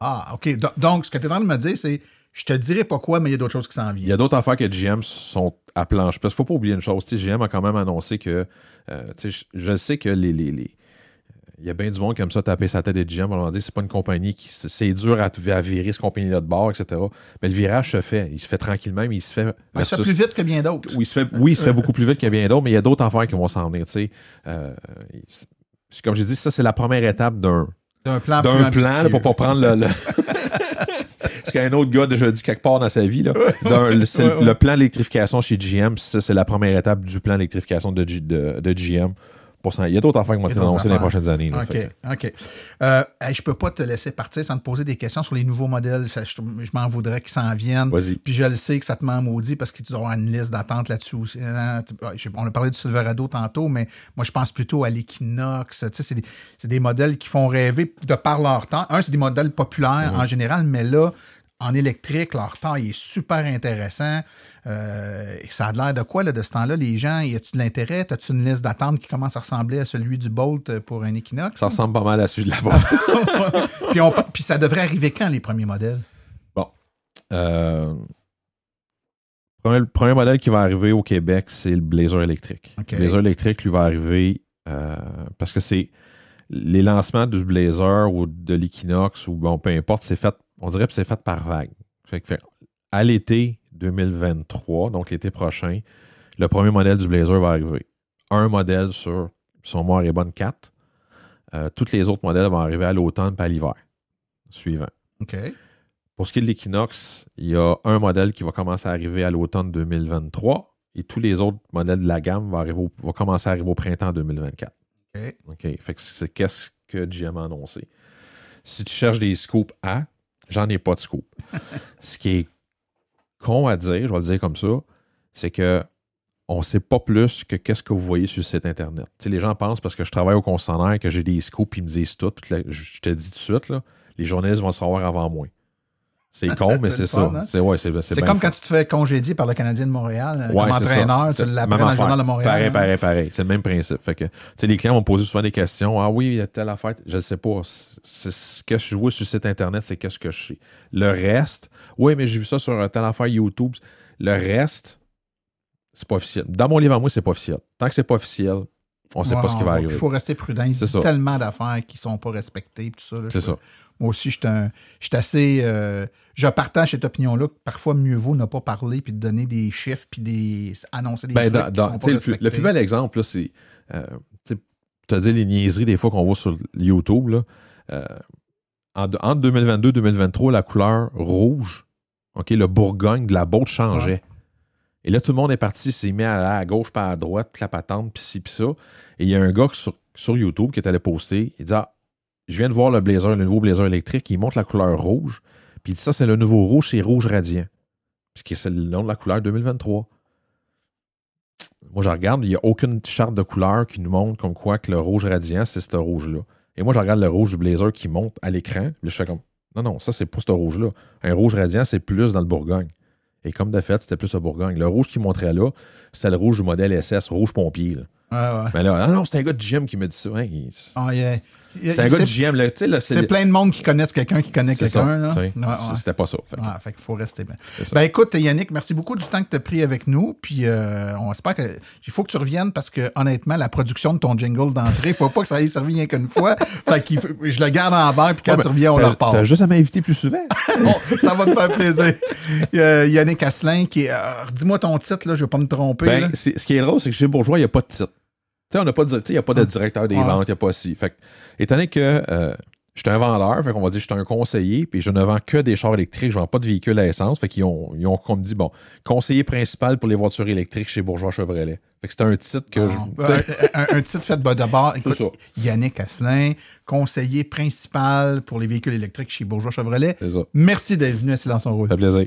Ah, OK. Do- Donc, ce que tu es en train de me dire, c'est je te dirai pas quoi, mais il y a d'autres choses qui s'en Il y viennent. a d'autres affaires que GM sont à planche. Parce qu'il ne faut pas oublier une chose. GM a quand même annoncé que. euh, tu sais, je, je sais que les. les- les- il y a bien du monde aime ça taper sa tête de GM. On va dire c'est pas une compagnie qui. C'est dur à, à virer ce compagnie-là de bord, etc. Mais le virage se fait. Il se fait tranquillement, mais il se fait. Ouais, ça versus- plus vite que bien d'autres. Oui, il se fait, oui, il se fait beaucoup plus vite a bien d'autres, mais il y a d'autres affaires qui vont s'en venir. Euh, il- comme j'ai dit, ça, c'est la première étape d'un D'un plan d'un plan là, pour pas prendre le. le- ce qu'un autre gars a déjà dit quelque part dans sa vie. Là. Le, c'est le- le plan d'électrification chez GM, ça, c'est la première étape du plan d'électrification de, G- de, de GM. Il y a d'autres affaires qui vont être annoncées dans les prochaines années. là. OK, que- OK. Euh, hey, je peux pas te laisser partir sans te poser des questions sur les nouveaux modèles. Ça, je je m'en voudrais qu'ils s'en viennent. Vas-y. Puis je le sais que ça te m'en maudit parce que tu dois avoir une liste d'attente là-dessus. aussi. Hein, je- On a parlé du Silverado tantôt, mais moi, je pense plutôt à l'Equinox. C'est des, des modèles qui font rêver de par leur temps. Un, c'est des modèles populaires en général, mais là, en électrique, leur temps il est super intéressant. Euh, ça a l'air de quoi là, de ce temps-là? Les gens, y a-tu de l'intérêt? As-tu une liste d'attente qui commence à ressembler à celui du Bolt euh, pour un Equinox? Ça ressemble pas mal à celui de là-bas. puis, on- puis ça devrait arriver quand, les premiers modèles? Euh, premier, le premier modèle qui va arriver au Québec, c'est le Blazer électrique. Le Blazer électrique, lui, va arriver euh, parce que c'est les lancements du Blazer ou de l'Equinox ou bon, peu importe, c'est fait, on dirait que c'est fait par vague. Fait que, fait- à l'été 2023, donc l'été prochain, le premier modèle du Blazer va arriver. Un modèle sur son mort est bonne 4. Euh, tous les autres modèles vont arriver à l'automne et à l'hiver suivant. OK. Pour ce qui est de l'Equinox, il y a un modèle qui va commencer à arriver à l'automne 2023 et tous les autres modèles de la gamme vont, arriver au- vont commencer à arriver au printemps 2024. OK. OK. Fait que c'est qu'est-ce que GM a annoncé? Si tu cherches des scoops A, j'en ai pas de scoop. ce qui est con à dire, je vais le dire comme ça, c'est que on sait pas plus que qu'est-ce que vous voyez sur le site Internet. Les gens pensent parce que je travaille au concessionnaire que j'ai des scoops, ils me disent tout. puis je je te dis tout de suite, là, les journalistes vont le savoir avant moi. C'est con, mais C'est ça. hein? C'est ouais, c'est C'est bien comme quand tu te fais congédier par le Canadien de Montréal euh, Ouais, comme entraîneur, tu l'apprends dans le journal de Montréal. Pareil, pareil, pareil. C'est le même principe. Fait que, tu sais, les clients vont poser souvent des questions. Ah oui, il y a telle affaire. Je ne sais pas. Ce que je vois sur le site Internet, c'est qu'est-ce que je sais. Le reste, oui, mais j'ai vu ça sur euh, telle affaire YouTube. Le reste, c'est pas officiel. Dans mon livre à moi, c'est pas officiel. Tant que c'est pas officiel, on ne sait Ouais, pas ce qui va arriver. Il faut rester prudent. Il y a tellement d'affaires qui ne sont pas respectées. Tout ça. C'est ça. Moi aussi, je suis un- je suis assez. euh, je partage cette opinion-là que parfois, mieux vaut ne pas parler puis de donner des chiffres puis des, annoncer des Ben, trucs dans- qui dans- sont tu sais, pas le, plus, le respectés. plus bel exemple, c'est. Euh, tu as dit les niaiseries des fois qu'on voit sur YouTube. Là, euh, en- entre 2022 et 2023, la couleur rouge, ok, le Bourgogne de la botte changeait. Et là, tout le monde est parti, s'est mis à gauche, pas à droite, puis la patente, puis ci, puis ça. Et il y a un gars sur, sur YouTube qui est allé poster. Il dit Ah, je viens de voir le blazer, le nouveau blazer électrique. Il montre la couleur rouge. Puis il dit Ça, c'est le nouveau rouge, c'est rouge radiant. Puisque c'est le nom de la couleur 2023. Moi, je regarde, il n'y a aucune charte de couleur qui nous montre comme quoi que le rouge radiant, c'est ce rouge-là. Et moi, je regarde le rouge du blazer qui monte à l'écran. Là, je fais comme Non, non, ça, c'est pas ce rouge-là. Un rouge radiant, c'est plus dans le Bourgogne. Et comme de fait, c'était plus le Bourgogne. Le rouge qui montrait là, c'était le rouge du modèle SS, rouge pompier. là. Ouais, ouais. Mais là, ah non, c'est un gars de GM qui me dit ça. Hein, il- Ah, yeah. C'est un gars de GM. Là, tu sais, là, C'est plein de monde qui connaissent quelqu'un qui connaît quelqu'un. Ouais. C'était pas ça. Fait Ouais, fait qu'il faut rester bien. Ben écoute, Yannick, merci beaucoup du temps que tu as pris avec nous. Puis euh, on espère que. Il faut que tu reviennes parce que honnêtement, la production de ton jingle d'entrée, il faut pas que ça ait servi rien qu'une fois. fait faut- je le garde en barre, puis quand Ouais, tu ben, reviens, on le repart. T'as juste à m'inviter plus souvent. Bon, ça va te faire plaisir. Euh, Yannick Asselin, qui est. euh, Dis-moi ton titre, là, je vais pas me tromper. Ben, ce qui est drôle, c'est que chez Bourgeois, il n'y a pas de titre. Sais, on n'a pas de, il n'y a pas de Ah. directeur des Ouais. ventes, il n'y a pas si. Fait étant donné que euh, je suis un vendeur, fait qu'on va dire que je suis un conseiller, puis je ne vends que des chars électriques, je ne vends pas de véhicules à essence. Fait qu'ils ont, ils ont, comme dit, bon, conseiller principal pour les voitures électriques chez Bourgeois Chevrolet. Fait que c'était un titre que Bon. je. tu sais, Euh, un, un titre fait de bord. Écoute, ça. Yannick Asselin, conseiller principal pour les véhicules électriques chez Bourgeois Chevrolet. C'est ça. Merci d'être venu à Silence on roule. Ça fait plaisir.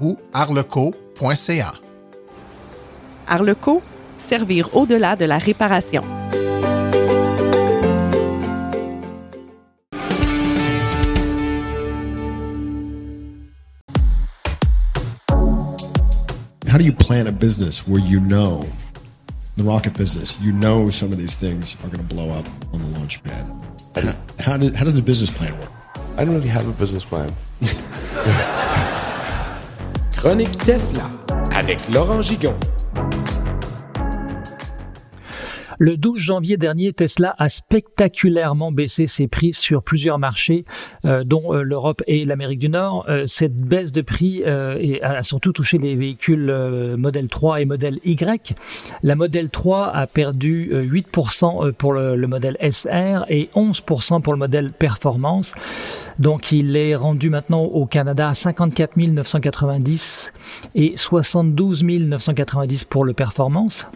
ou arleco.ca. Arleco, servir au-delà de la réparation. How do you plan a business where you know the rocket business, you know some of these things are going to blow up on the launch pad? How, how, did, how does the business plan work? I don't really have a business plan. Chronique Tesla avec Laurent Gigon. Le 12 janvier dernier, Tesla a spectaculairement baissé ses prix sur plusieurs marchés, euh, dont euh, l'Europe et l'Amérique du Nord. Euh, cette baisse de prix a surtout touché les véhicules Model 3 et Model Y. La Model 3 a perdu 8% pour le, le modèle SR et 11% pour le modèle Performance. Donc il est rendu maintenant au Canada à 54 990 et 72 990 pour le Performance.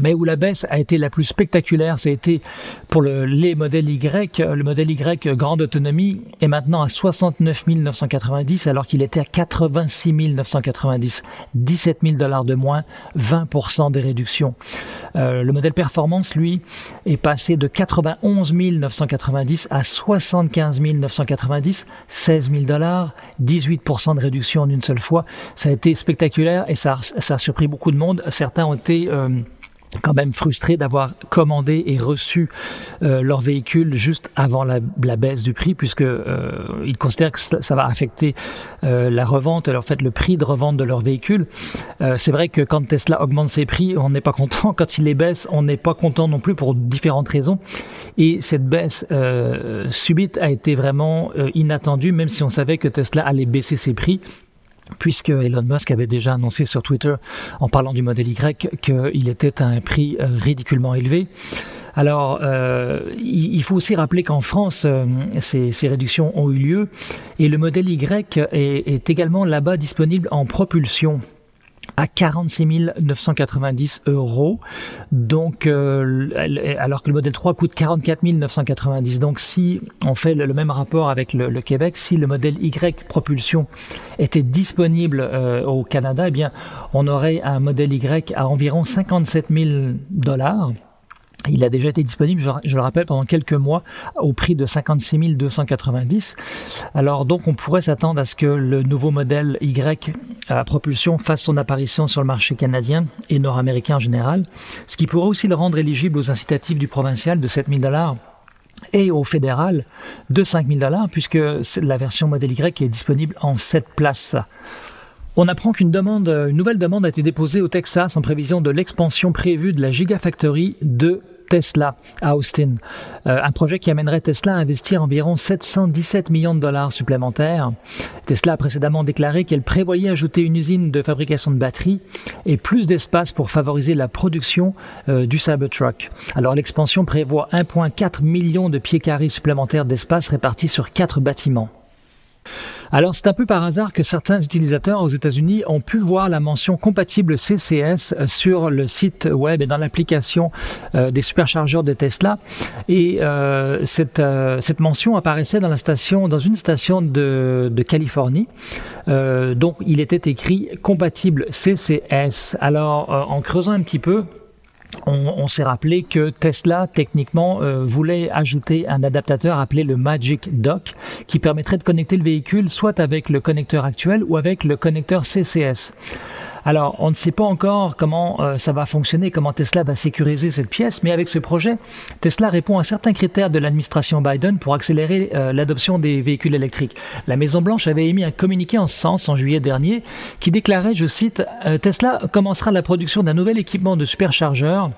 Mais où la baisse a été la plus spectaculaire, été pour le, les modèles Y. Le modèle Y grande autonomie est maintenant à 69 990 alors qu'il était à 86 990. 17 000 dollars de moins, 20% des réductions. Euh, le modèle performance, lui, est passé de 91 990 à 75 990, 16 000 dollars, 18% de réduction en une seule fois. Ça a été spectaculaire et ça, ça a surpris beaucoup de monde. Certains ont été... Euh, quand même frustrés d'avoir commandé et reçu euh, leur véhicule juste avant la, la baisse du prix, puisque euh, ils considèrent que ça, va affecter euh, la revente, en fait le prix de revente de leur véhicule. Euh, c'est vrai que quand Tesla augmente ses prix, on n'est pas content. Quand il les baisse, on n'est pas content non plus pour différentes raisons. Et cette baisse subite a été vraiment inattendue, même si on savait que Tesla allait baisser ses prix puisque Elon Musk avait déjà annoncé sur Twitter, en parlant du modèle Y, qu'il était à un prix euh, ridiculement élevé. Alors, euh, il faut aussi rappeler qu'en France, euh, ces, réductions ont eu lieu et le modèle Y est également là-bas disponible en propulsion à 46 990 euros. Donc, euh, alors que le modèle 3 coûte 44 990. Donc, si on fait le, même rapport avec le, Québec, si le modèle Y propulsion était disponible euh, au Canada, eh bien, on aurait un modèle Y à environ 57 000 dollars il a déjà été disponible, je, le rappelle, pendant quelques mois au prix de 56 290. Alors donc on pourrait s'attendre à ce que le nouveau modèle Y à propulsion fasse son apparition sur le marché canadien et nord-américain en général, ce qui pourrait aussi le rendre éligible aux incitatifs du provincial de 7 000 dollars et au fédéral de 5 000 dollars puisque la version modèle Y est disponible en 7 places. On apprend qu'une demande, une nouvelle demande a été déposée au Texas en prévision de l'expansion prévue de la Gigafactory de Tesla à Austin. Euh, un projet qui amènerait Tesla à investir environ 717 millions de dollars supplémentaires. Tesla a précédemment déclaré qu'elle prévoyait ajouter une usine de fabrication de batteries et plus d'espace pour favoriser la production euh, du Cybertruck. Alors l'expansion prévoit 1,4 million de pieds carrés supplémentaires d'espace répartis sur quatre bâtiments. Alors c'est un peu par hasard que certains utilisateurs aux États-Unis ont pu voir la mention compatible CCS euh, sur le site web et dans l'application euh, des superchargeurs de Tesla. Et euh, cette, mention apparaissait dans la station, dans une station de, de Californie. donc il était écrit compatible CCS. Alors en creusant un petit peu, on, s'est rappelé que Tesla, techniquement, euh, voulait ajouter un adaptateur appelé le Magic Dock, qui permettrait de connecter le véhicule soit avec le connecteur actuel ou avec le connecteur CCS. Alors, on ne sait pas encore comment euh, ça va fonctionner, comment Tesla va sécuriser cette pièce, mais avec ce projet, Tesla répond à certains critères de l'administration Biden pour accélérer euh, l'adoption des véhicules électriques. La Maison-Blanche avait émis un communiqué en ce sens en juillet dernier qui déclarait, je cite, Tesla commencera la production d'un nouvel équipement de superchargeur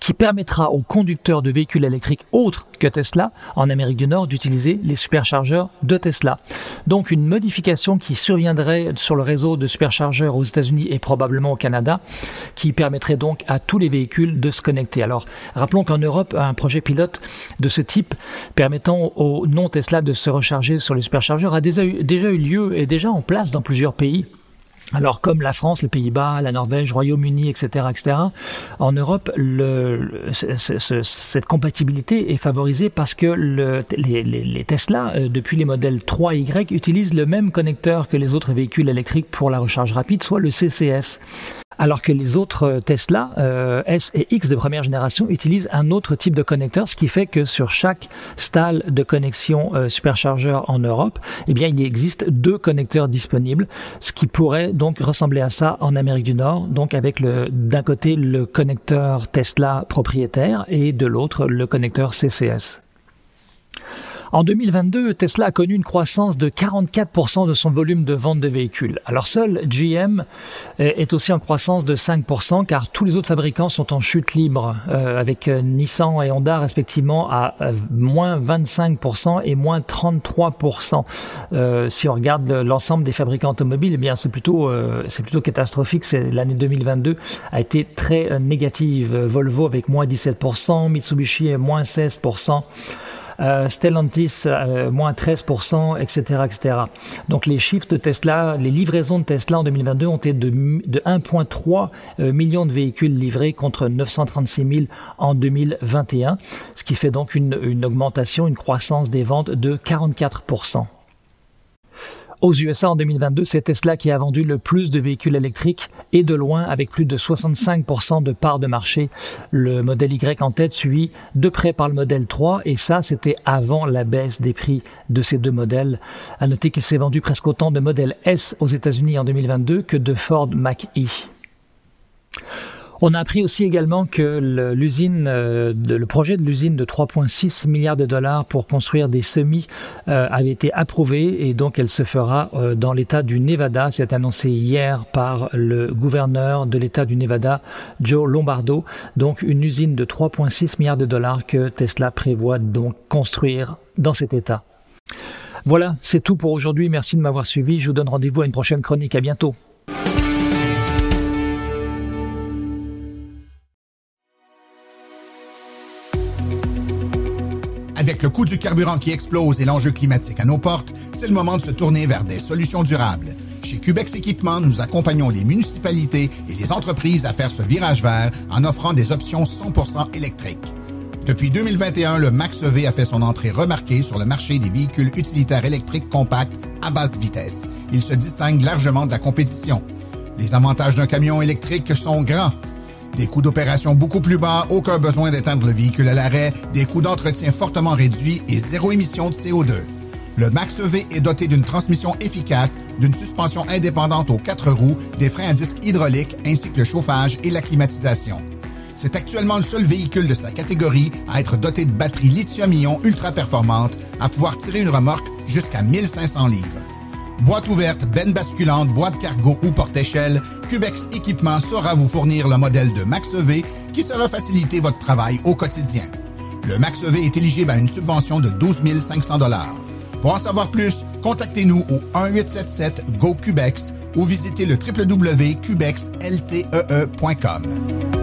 qui permettra aux conducteurs de véhicules électriques autres que Tesla en Amérique du Nord d'utiliser les superchargeurs de Tesla. Donc une modification qui surviendrait sur le réseau de superchargeurs aux États-Unis et probablement au Canada, qui permettrait donc à tous les véhicules de se connecter. Alors rappelons qu'en Europe, un projet pilote de ce type permettant aux non Tesla de se recharger sur les superchargeurs a déjà eu, déjà eu lieu et déjà en place dans plusieurs pays. Alors comme la France, les Pays-Bas, la Norvège, Royaume-Uni, etc., etc., en Europe, cette compatibilité est favorisée parce que le, les, les, Tesla, euh, depuis les modèles 3 Y, utilisent le même connecteur que les autres véhicules électriques pour la recharge rapide, soit le CCS alors que les autres euh, Tesla euh, S et X de première génération utilisent un autre type de connecteur, ce qui fait que sur chaque stall de connexion euh, superchargeur en Europe, eh bien, il existe deux connecteurs disponibles, ce qui pourrait donc ressembler à ça en Amérique du Nord, donc avec d'un côté le connecteur Tesla propriétaire et de l'autre le connecteur CCS. En 2022, Tesla a connu une croissance de 44% de son volume de vente de véhicules. Alors seul GM est aussi en croissance de 5% car tous les autres fabricants sont en chute libre euh, avec euh, Nissan et Honda respectivement à euh, moins 25% et moins 33%. si on regarde l'ensemble des fabricants automobiles, eh bien c'est plutôt plutôt catastrophique. C'est l'année 2022 a été très négative. Volvo avec moins 17%, Mitsubishi moins 16%. Euh, Stellantis euh, moins 13%, etc., etc. Donc les chiffres de Tesla, les livraisons de Tesla en 2022 ont été de, de 1,3 euh, millions de véhicules livrés contre 936 000 en 2021, ce qui fait donc une, une augmentation, une croissance des ventes de 44%. Aux USA en 2022, c'est Tesla qui a vendu le plus de véhicules électriques et de loin avec plus de 65% de parts de marché. Le modèle Y en tête suivi de près par le modèle 3 et ça c'était avant la baisse des prix de ces deux modèles. À noter qu'il s'est vendu presque autant de modèles S aux États-Unis en 2022 que de Ford Mach-E. On a appris aussi également que l'usine, euh, le projet de l'usine de 3,6 milliards de dollars pour construire des semis euh, avait été approuvé et donc elle se fera euh, dans l'État du Nevada. C'est annoncé hier par le gouverneur de l'État du Nevada, Joe Lombardo. Donc une usine de 3,6 milliards de dollars que Tesla prévoit donc construire dans cet État. Voilà, c'est tout pour aujourd'hui. Merci de m'avoir suivi. Je vous donne rendez-vous à une prochaine chronique. À bientôt. Le coût du carburant qui explose et l'enjeu climatique à nos portes, c'est le moment de se tourner vers des solutions durables. Chez Cubex Équipement, nous accompagnons les municipalités et les entreprises à faire ce virage vert en offrant des options 100% électriques. Depuis 2021, le Max-EV a fait son entrée remarquée sur le marché des véhicules utilitaires électriques compacts à basse vitesse. Il se distingue largement de la compétition. Les avantages d'un camion électrique sont grands des coûts d'opération beaucoup plus bas, aucun besoin d'éteindre le véhicule à l'arrêt, des coûts d'entretien fortement réduits et zéro émission de CO2. Le Max-EV est doté d'une transmission efficace, d'une suspension indépendante aux quatre roues, des freins à disque hydrauliques ainsi que le chauffage et la climatisation. C'est actuellement le seul véhicule de sa catégorie à être doté de batteries lithium-ion ultra performantes à pouvoir tirer une remorque jusqu'à 1500 livres. Boîte ouverte, benne basculante, boîte cargo ou porte-échelle, Cubex Équipement saura vous fournir le modèle de Max-EV qui sera faciliter votre travail au quotidien. Le Max-EV est éligible à une subvention de 12 500 Pour en savoir plus, contactez-nous au 1-877-GO-CUBEX ou visitez le www.cubexltee.com.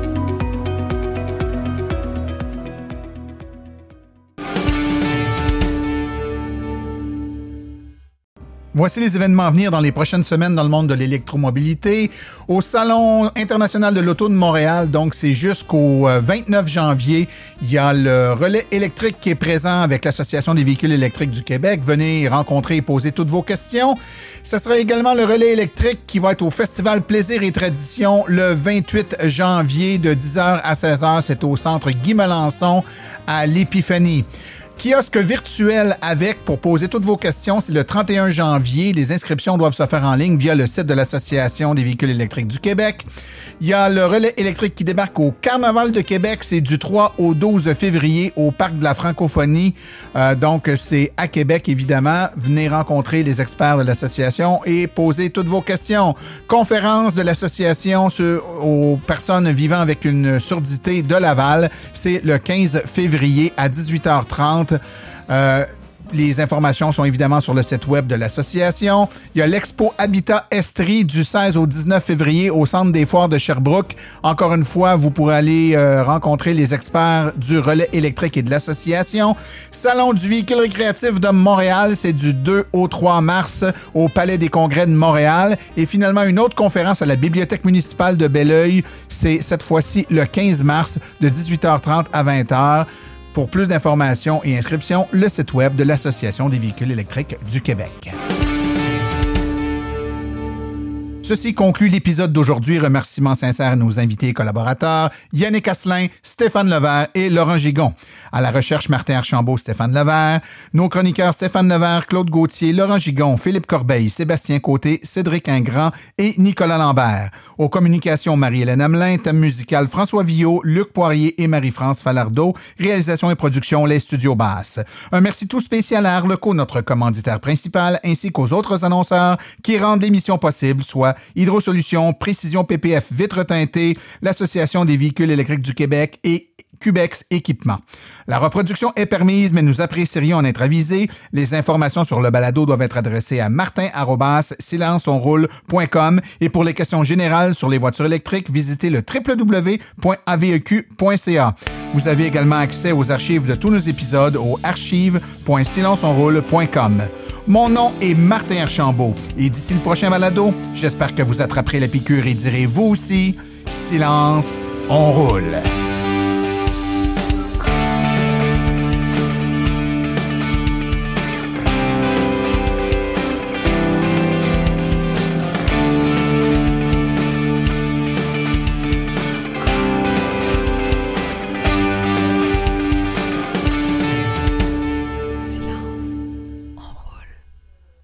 Voici les événements à venir dans les prochaines semaines dans le monde de l'électromobilité. Au Salon international de l'auto de Montréal, donc c'est jusqu'au 29 euh, janvier, il y a le relais électrique qui est présent avec l'Association des véhicules électriques du Québec. Venez rencontrer et poser toutes vos questions. Ce sera également le relais électrique qui va être au Festival Plaisir et Tradition le 28 janvier de 10h à 16h. C'est au centre Guy Melançon à l'Épiphanie. Kiosque virtuel avec pour poser toutes vos questions, c'est le 31 janvier. Les inscriptions doivent se faire en ligne via le site de l'Association des véhicules électriques du Québec. Il y a le relais électrique qui débarque au Carnaval de Québec. C'est du 3 au 12 février au Parc de la Francophonie. Euh, donc, c'est à Québec, évidemment. Venez rencontrer les experts de l'association et poser toutes vos questions. Conférence de l'association aux personnes vivant avec une surdité de Laval. C'est le 15 février à 18h30. Euh, les informations sont évidemment sur le site web de l'association. Il y a l'Expo Habitat Estrie du 16 au 19 février au Centre des Foires de Sherbrooke. Encore une fois, vous pourrez aller euh, rencontrer les experts du relais électrique et de l'association. Salon du véhicule récréatif de Montréal, c'est du 2 au 3 mars au Palais des Congrès de Montréal. Et finalement, une autre conférence à la Bibliothèque municipale de Belleuil, c'est cette fois-ci le 15 mars de 18h30 à 20h. Pour plus d'informations et inscriptions, le site web de l'Association des véhicules électriques du Québec. Ceci conclut l'épisode d'aujourd'hui. Remerciements sincères à nos invités et collaborateurs, Yannick Asselin, Stéphane Levert et Laurent Gigon. À la recherche, Martin Archambault, Stéphane Levert. Nos chroniqueurs Stéphane Levert, Claude Gauthier, Laurent Gigon, Philippe Corbeil, Sébastien Côté, Cédric Ingrand et Nicolas Lambert. Aux communications, Marie-Hélène Hamelin, thème musical François Villot, Luc Poirier et Marie-France Falardeau. Réalisation et production, les studios basses. Un merci tout spécial à Arleco, notre commanditaire principal, ainsi qu'aux autres annonceurs qui rendent l'émission possible, soit Hydrosolutions, Précision PPF Vitre teintée, l'Association des véhicules électriques du Québec et Cubex Équipement. La reproduction est permise, mais nous apprécierions en être avisés. Les informations sur le balado doivent être adressées à martin.silenceonroule.com et pour les questions générales sur les voitures électriques, visitez le www.aveq.ca. Vous avez également accès aux archives de tous nos épisodes au archive.silenceonroule.com. Mon nom est Martin Archambault et d'ici le prochain balado, j'espère que vous attraperez la piqûre et direz vous aussi, silence, on roule.